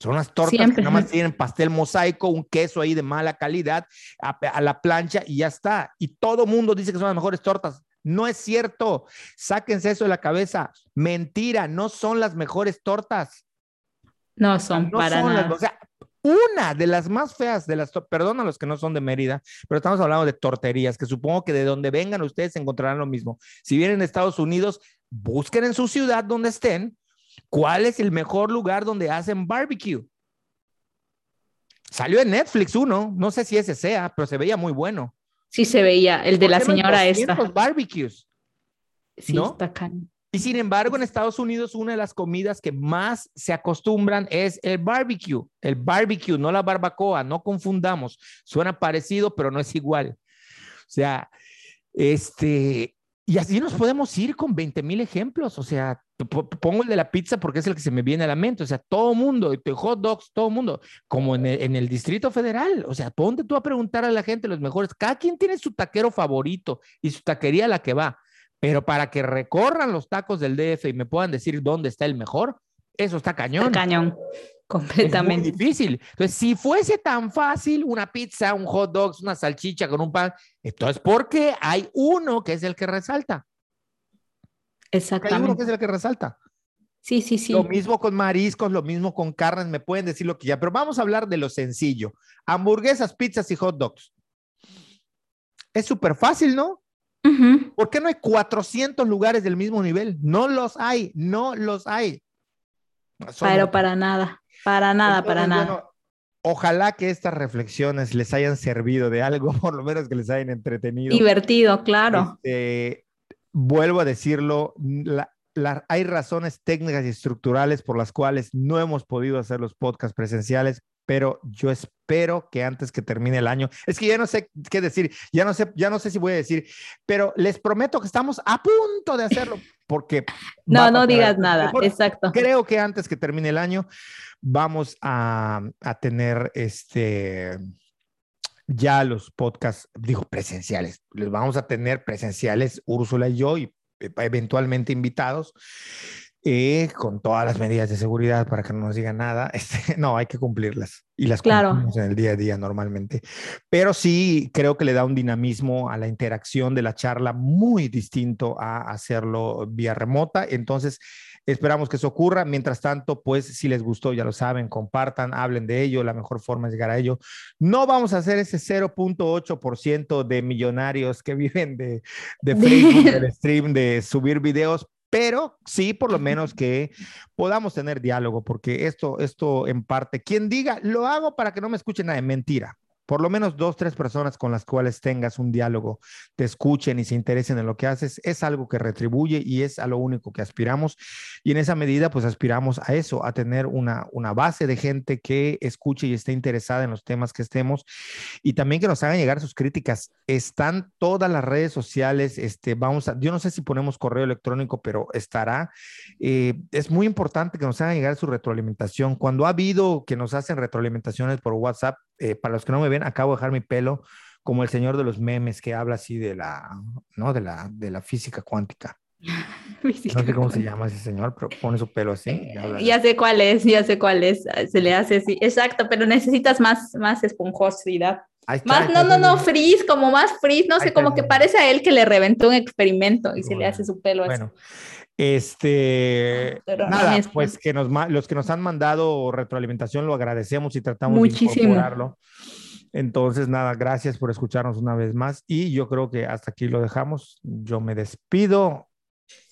Son unas tortas que nada más tienen pastel mosaico, un queso ahí de mala calidad, a, a, la plancha y ya está. Y todo mundo dice que son las mejores tortas. No es cierto. Sáquense eso de la cabeza. Mentira, no son las mejores tortas. No son para nada. o sea, una de las más feas de las, perdón a los que no son de Mérida, pero estamos hablando de torterías, que supongo que de donde vengan ustedes encontrarán lo mismo. Si vienen a Estados Unidos, busquen en su ciudad donde estén cuál es el mejor lugar donde hacen barbecue. Salió en Netflix uno, no sé si ese sea, pero se veía muy bueno. Sí se veía, el de la señora esta. barbecues. Sí, está cañón. Y sin embargo, en Estados Unidos, una de las comidas que más se acostumbran es el barbecue. El barbecue, no la barbacoa, no confundamos. Suena parecido, pero no es igual. O sea, este, y así nos podemos ir con 20 mil ejemplos. O sea, pongo el de la pizza porque es el que se me viene a la mente. O sea, todo mundo, hot dogs, todo mundo, como en el, Distrito Federal. O sea, ponte tú a preguntar a la gente los mejores. Cada quien tiene su taquero favorito y su taquería a la que va. Pero para que recorran los tacos del DF y me puedan decir dónde está el mejor, eso está cañón. Está cañón, completamente. Es muy difícil. Entonces, si fuese tan fácil una pizza, un hot dog, una salchicha con un pan, entonces, ¿por qué hay uno que es el que resalta? Exactamente. Hay uno que es el que resalta. Sí, sí, sí. Lo mismo con mariscos, lo mismo con carnes, me pueden decir lo que ya, pero vamos a hablar de lo sencillo. Hamburguesas, pizzas y hot dogs. Es súper fácil, ¿no? ¿Por qué no hay 400 lugares del mismo nivel? No los hay, no los hay. pero para nada, para nada, para nada. ojalá que estas reflexiones les hayan servido de algo, por lo menos que les hayan entretenido. Divertido, claro. Este, vuelvo a decirlo, hay razones técnicas y estructurales por las cuales no hemos podido hacer los podcasts presenciales, pero yo espero que antes que termine el año, es que ya no sé qué decir, ya no sé, ya no sé si voy a decir, pero les prometo que estamos a punto de hacerlo porque no, no digas nada, exacto. Creo que antes que termine el año vamos a, a tener este ya los podcasts, digo presenciales, los vamos a tener presenciales Úrsula y yo y eh, eventualmente invitados, eh, con todas las medidas de seguridad para que no nos digan nada. Este, no, hay que cumplirlas y las cumplimos en el día a día normalmente. Pero sí creo que le da un dinamismo a la interacción de la charla muy distinto a hacerlo vía remota. Entonces, Esperamos que eso ocurra. Mientras tanto, pues si les gustó, ya lo saben, compartan, hablen de ello. La mejor forma es llegar a ello. No vamos a hacer ese 0.8% de millonarios que viven de, de Facebook, del stream, de subir videos, pero sí por lo menos que podamos tener diálogo, porque esto, esto en parte, quien diga, lo hago para que no me escuchen nada, mentira por lo menos dos, tres personas con las cuales tengas un diálogo, te escuchen y se interesen en lo que haces, es algo que retribuye y es a lo único que aspiramos. Y en esa medida, pues aspiramos a eso, a tener una, una base de gente que escuche y esté interesada en los temas que estemos y también que nos hagan llegar sus críticas. Están todas las redes sociales, este, vamos a, yo no sé si ponemos correo electrónico, pero estará. Eh, es muy importante que nos hagan llegar su retroalimentación. Cuando ha habido que nos hacen retroalimentaciones por WhatsApp, eh, para los que no me ven, acabo de dejar mi pelo como el señor de los memes que habla así de la, ¿no? De la, de la física cuántica. no sé cómo se llama ese señor, pero pone su pelo así. ya sé cuál es, ya sé cuál es. Se le hace así. Exacto, pero necesitas más, más esponjosidad. más, no, no, no, frizz, como más frizz, no sé, como que parece a él que le reventó un experimento y se le hace su pelo bueno, este, nada, pues que nos, los que nos han mandado retroalimentación lo agradecemos y tratamos Muchísimo. de incorporarlo. Entonces, nada, gracias por escucharnos una vez más y yo creo que hasta aquí lo dejamos. Yo me despido.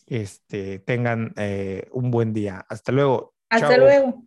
Este, tengan eh, un buen día. Hasta luego. Hasta luego.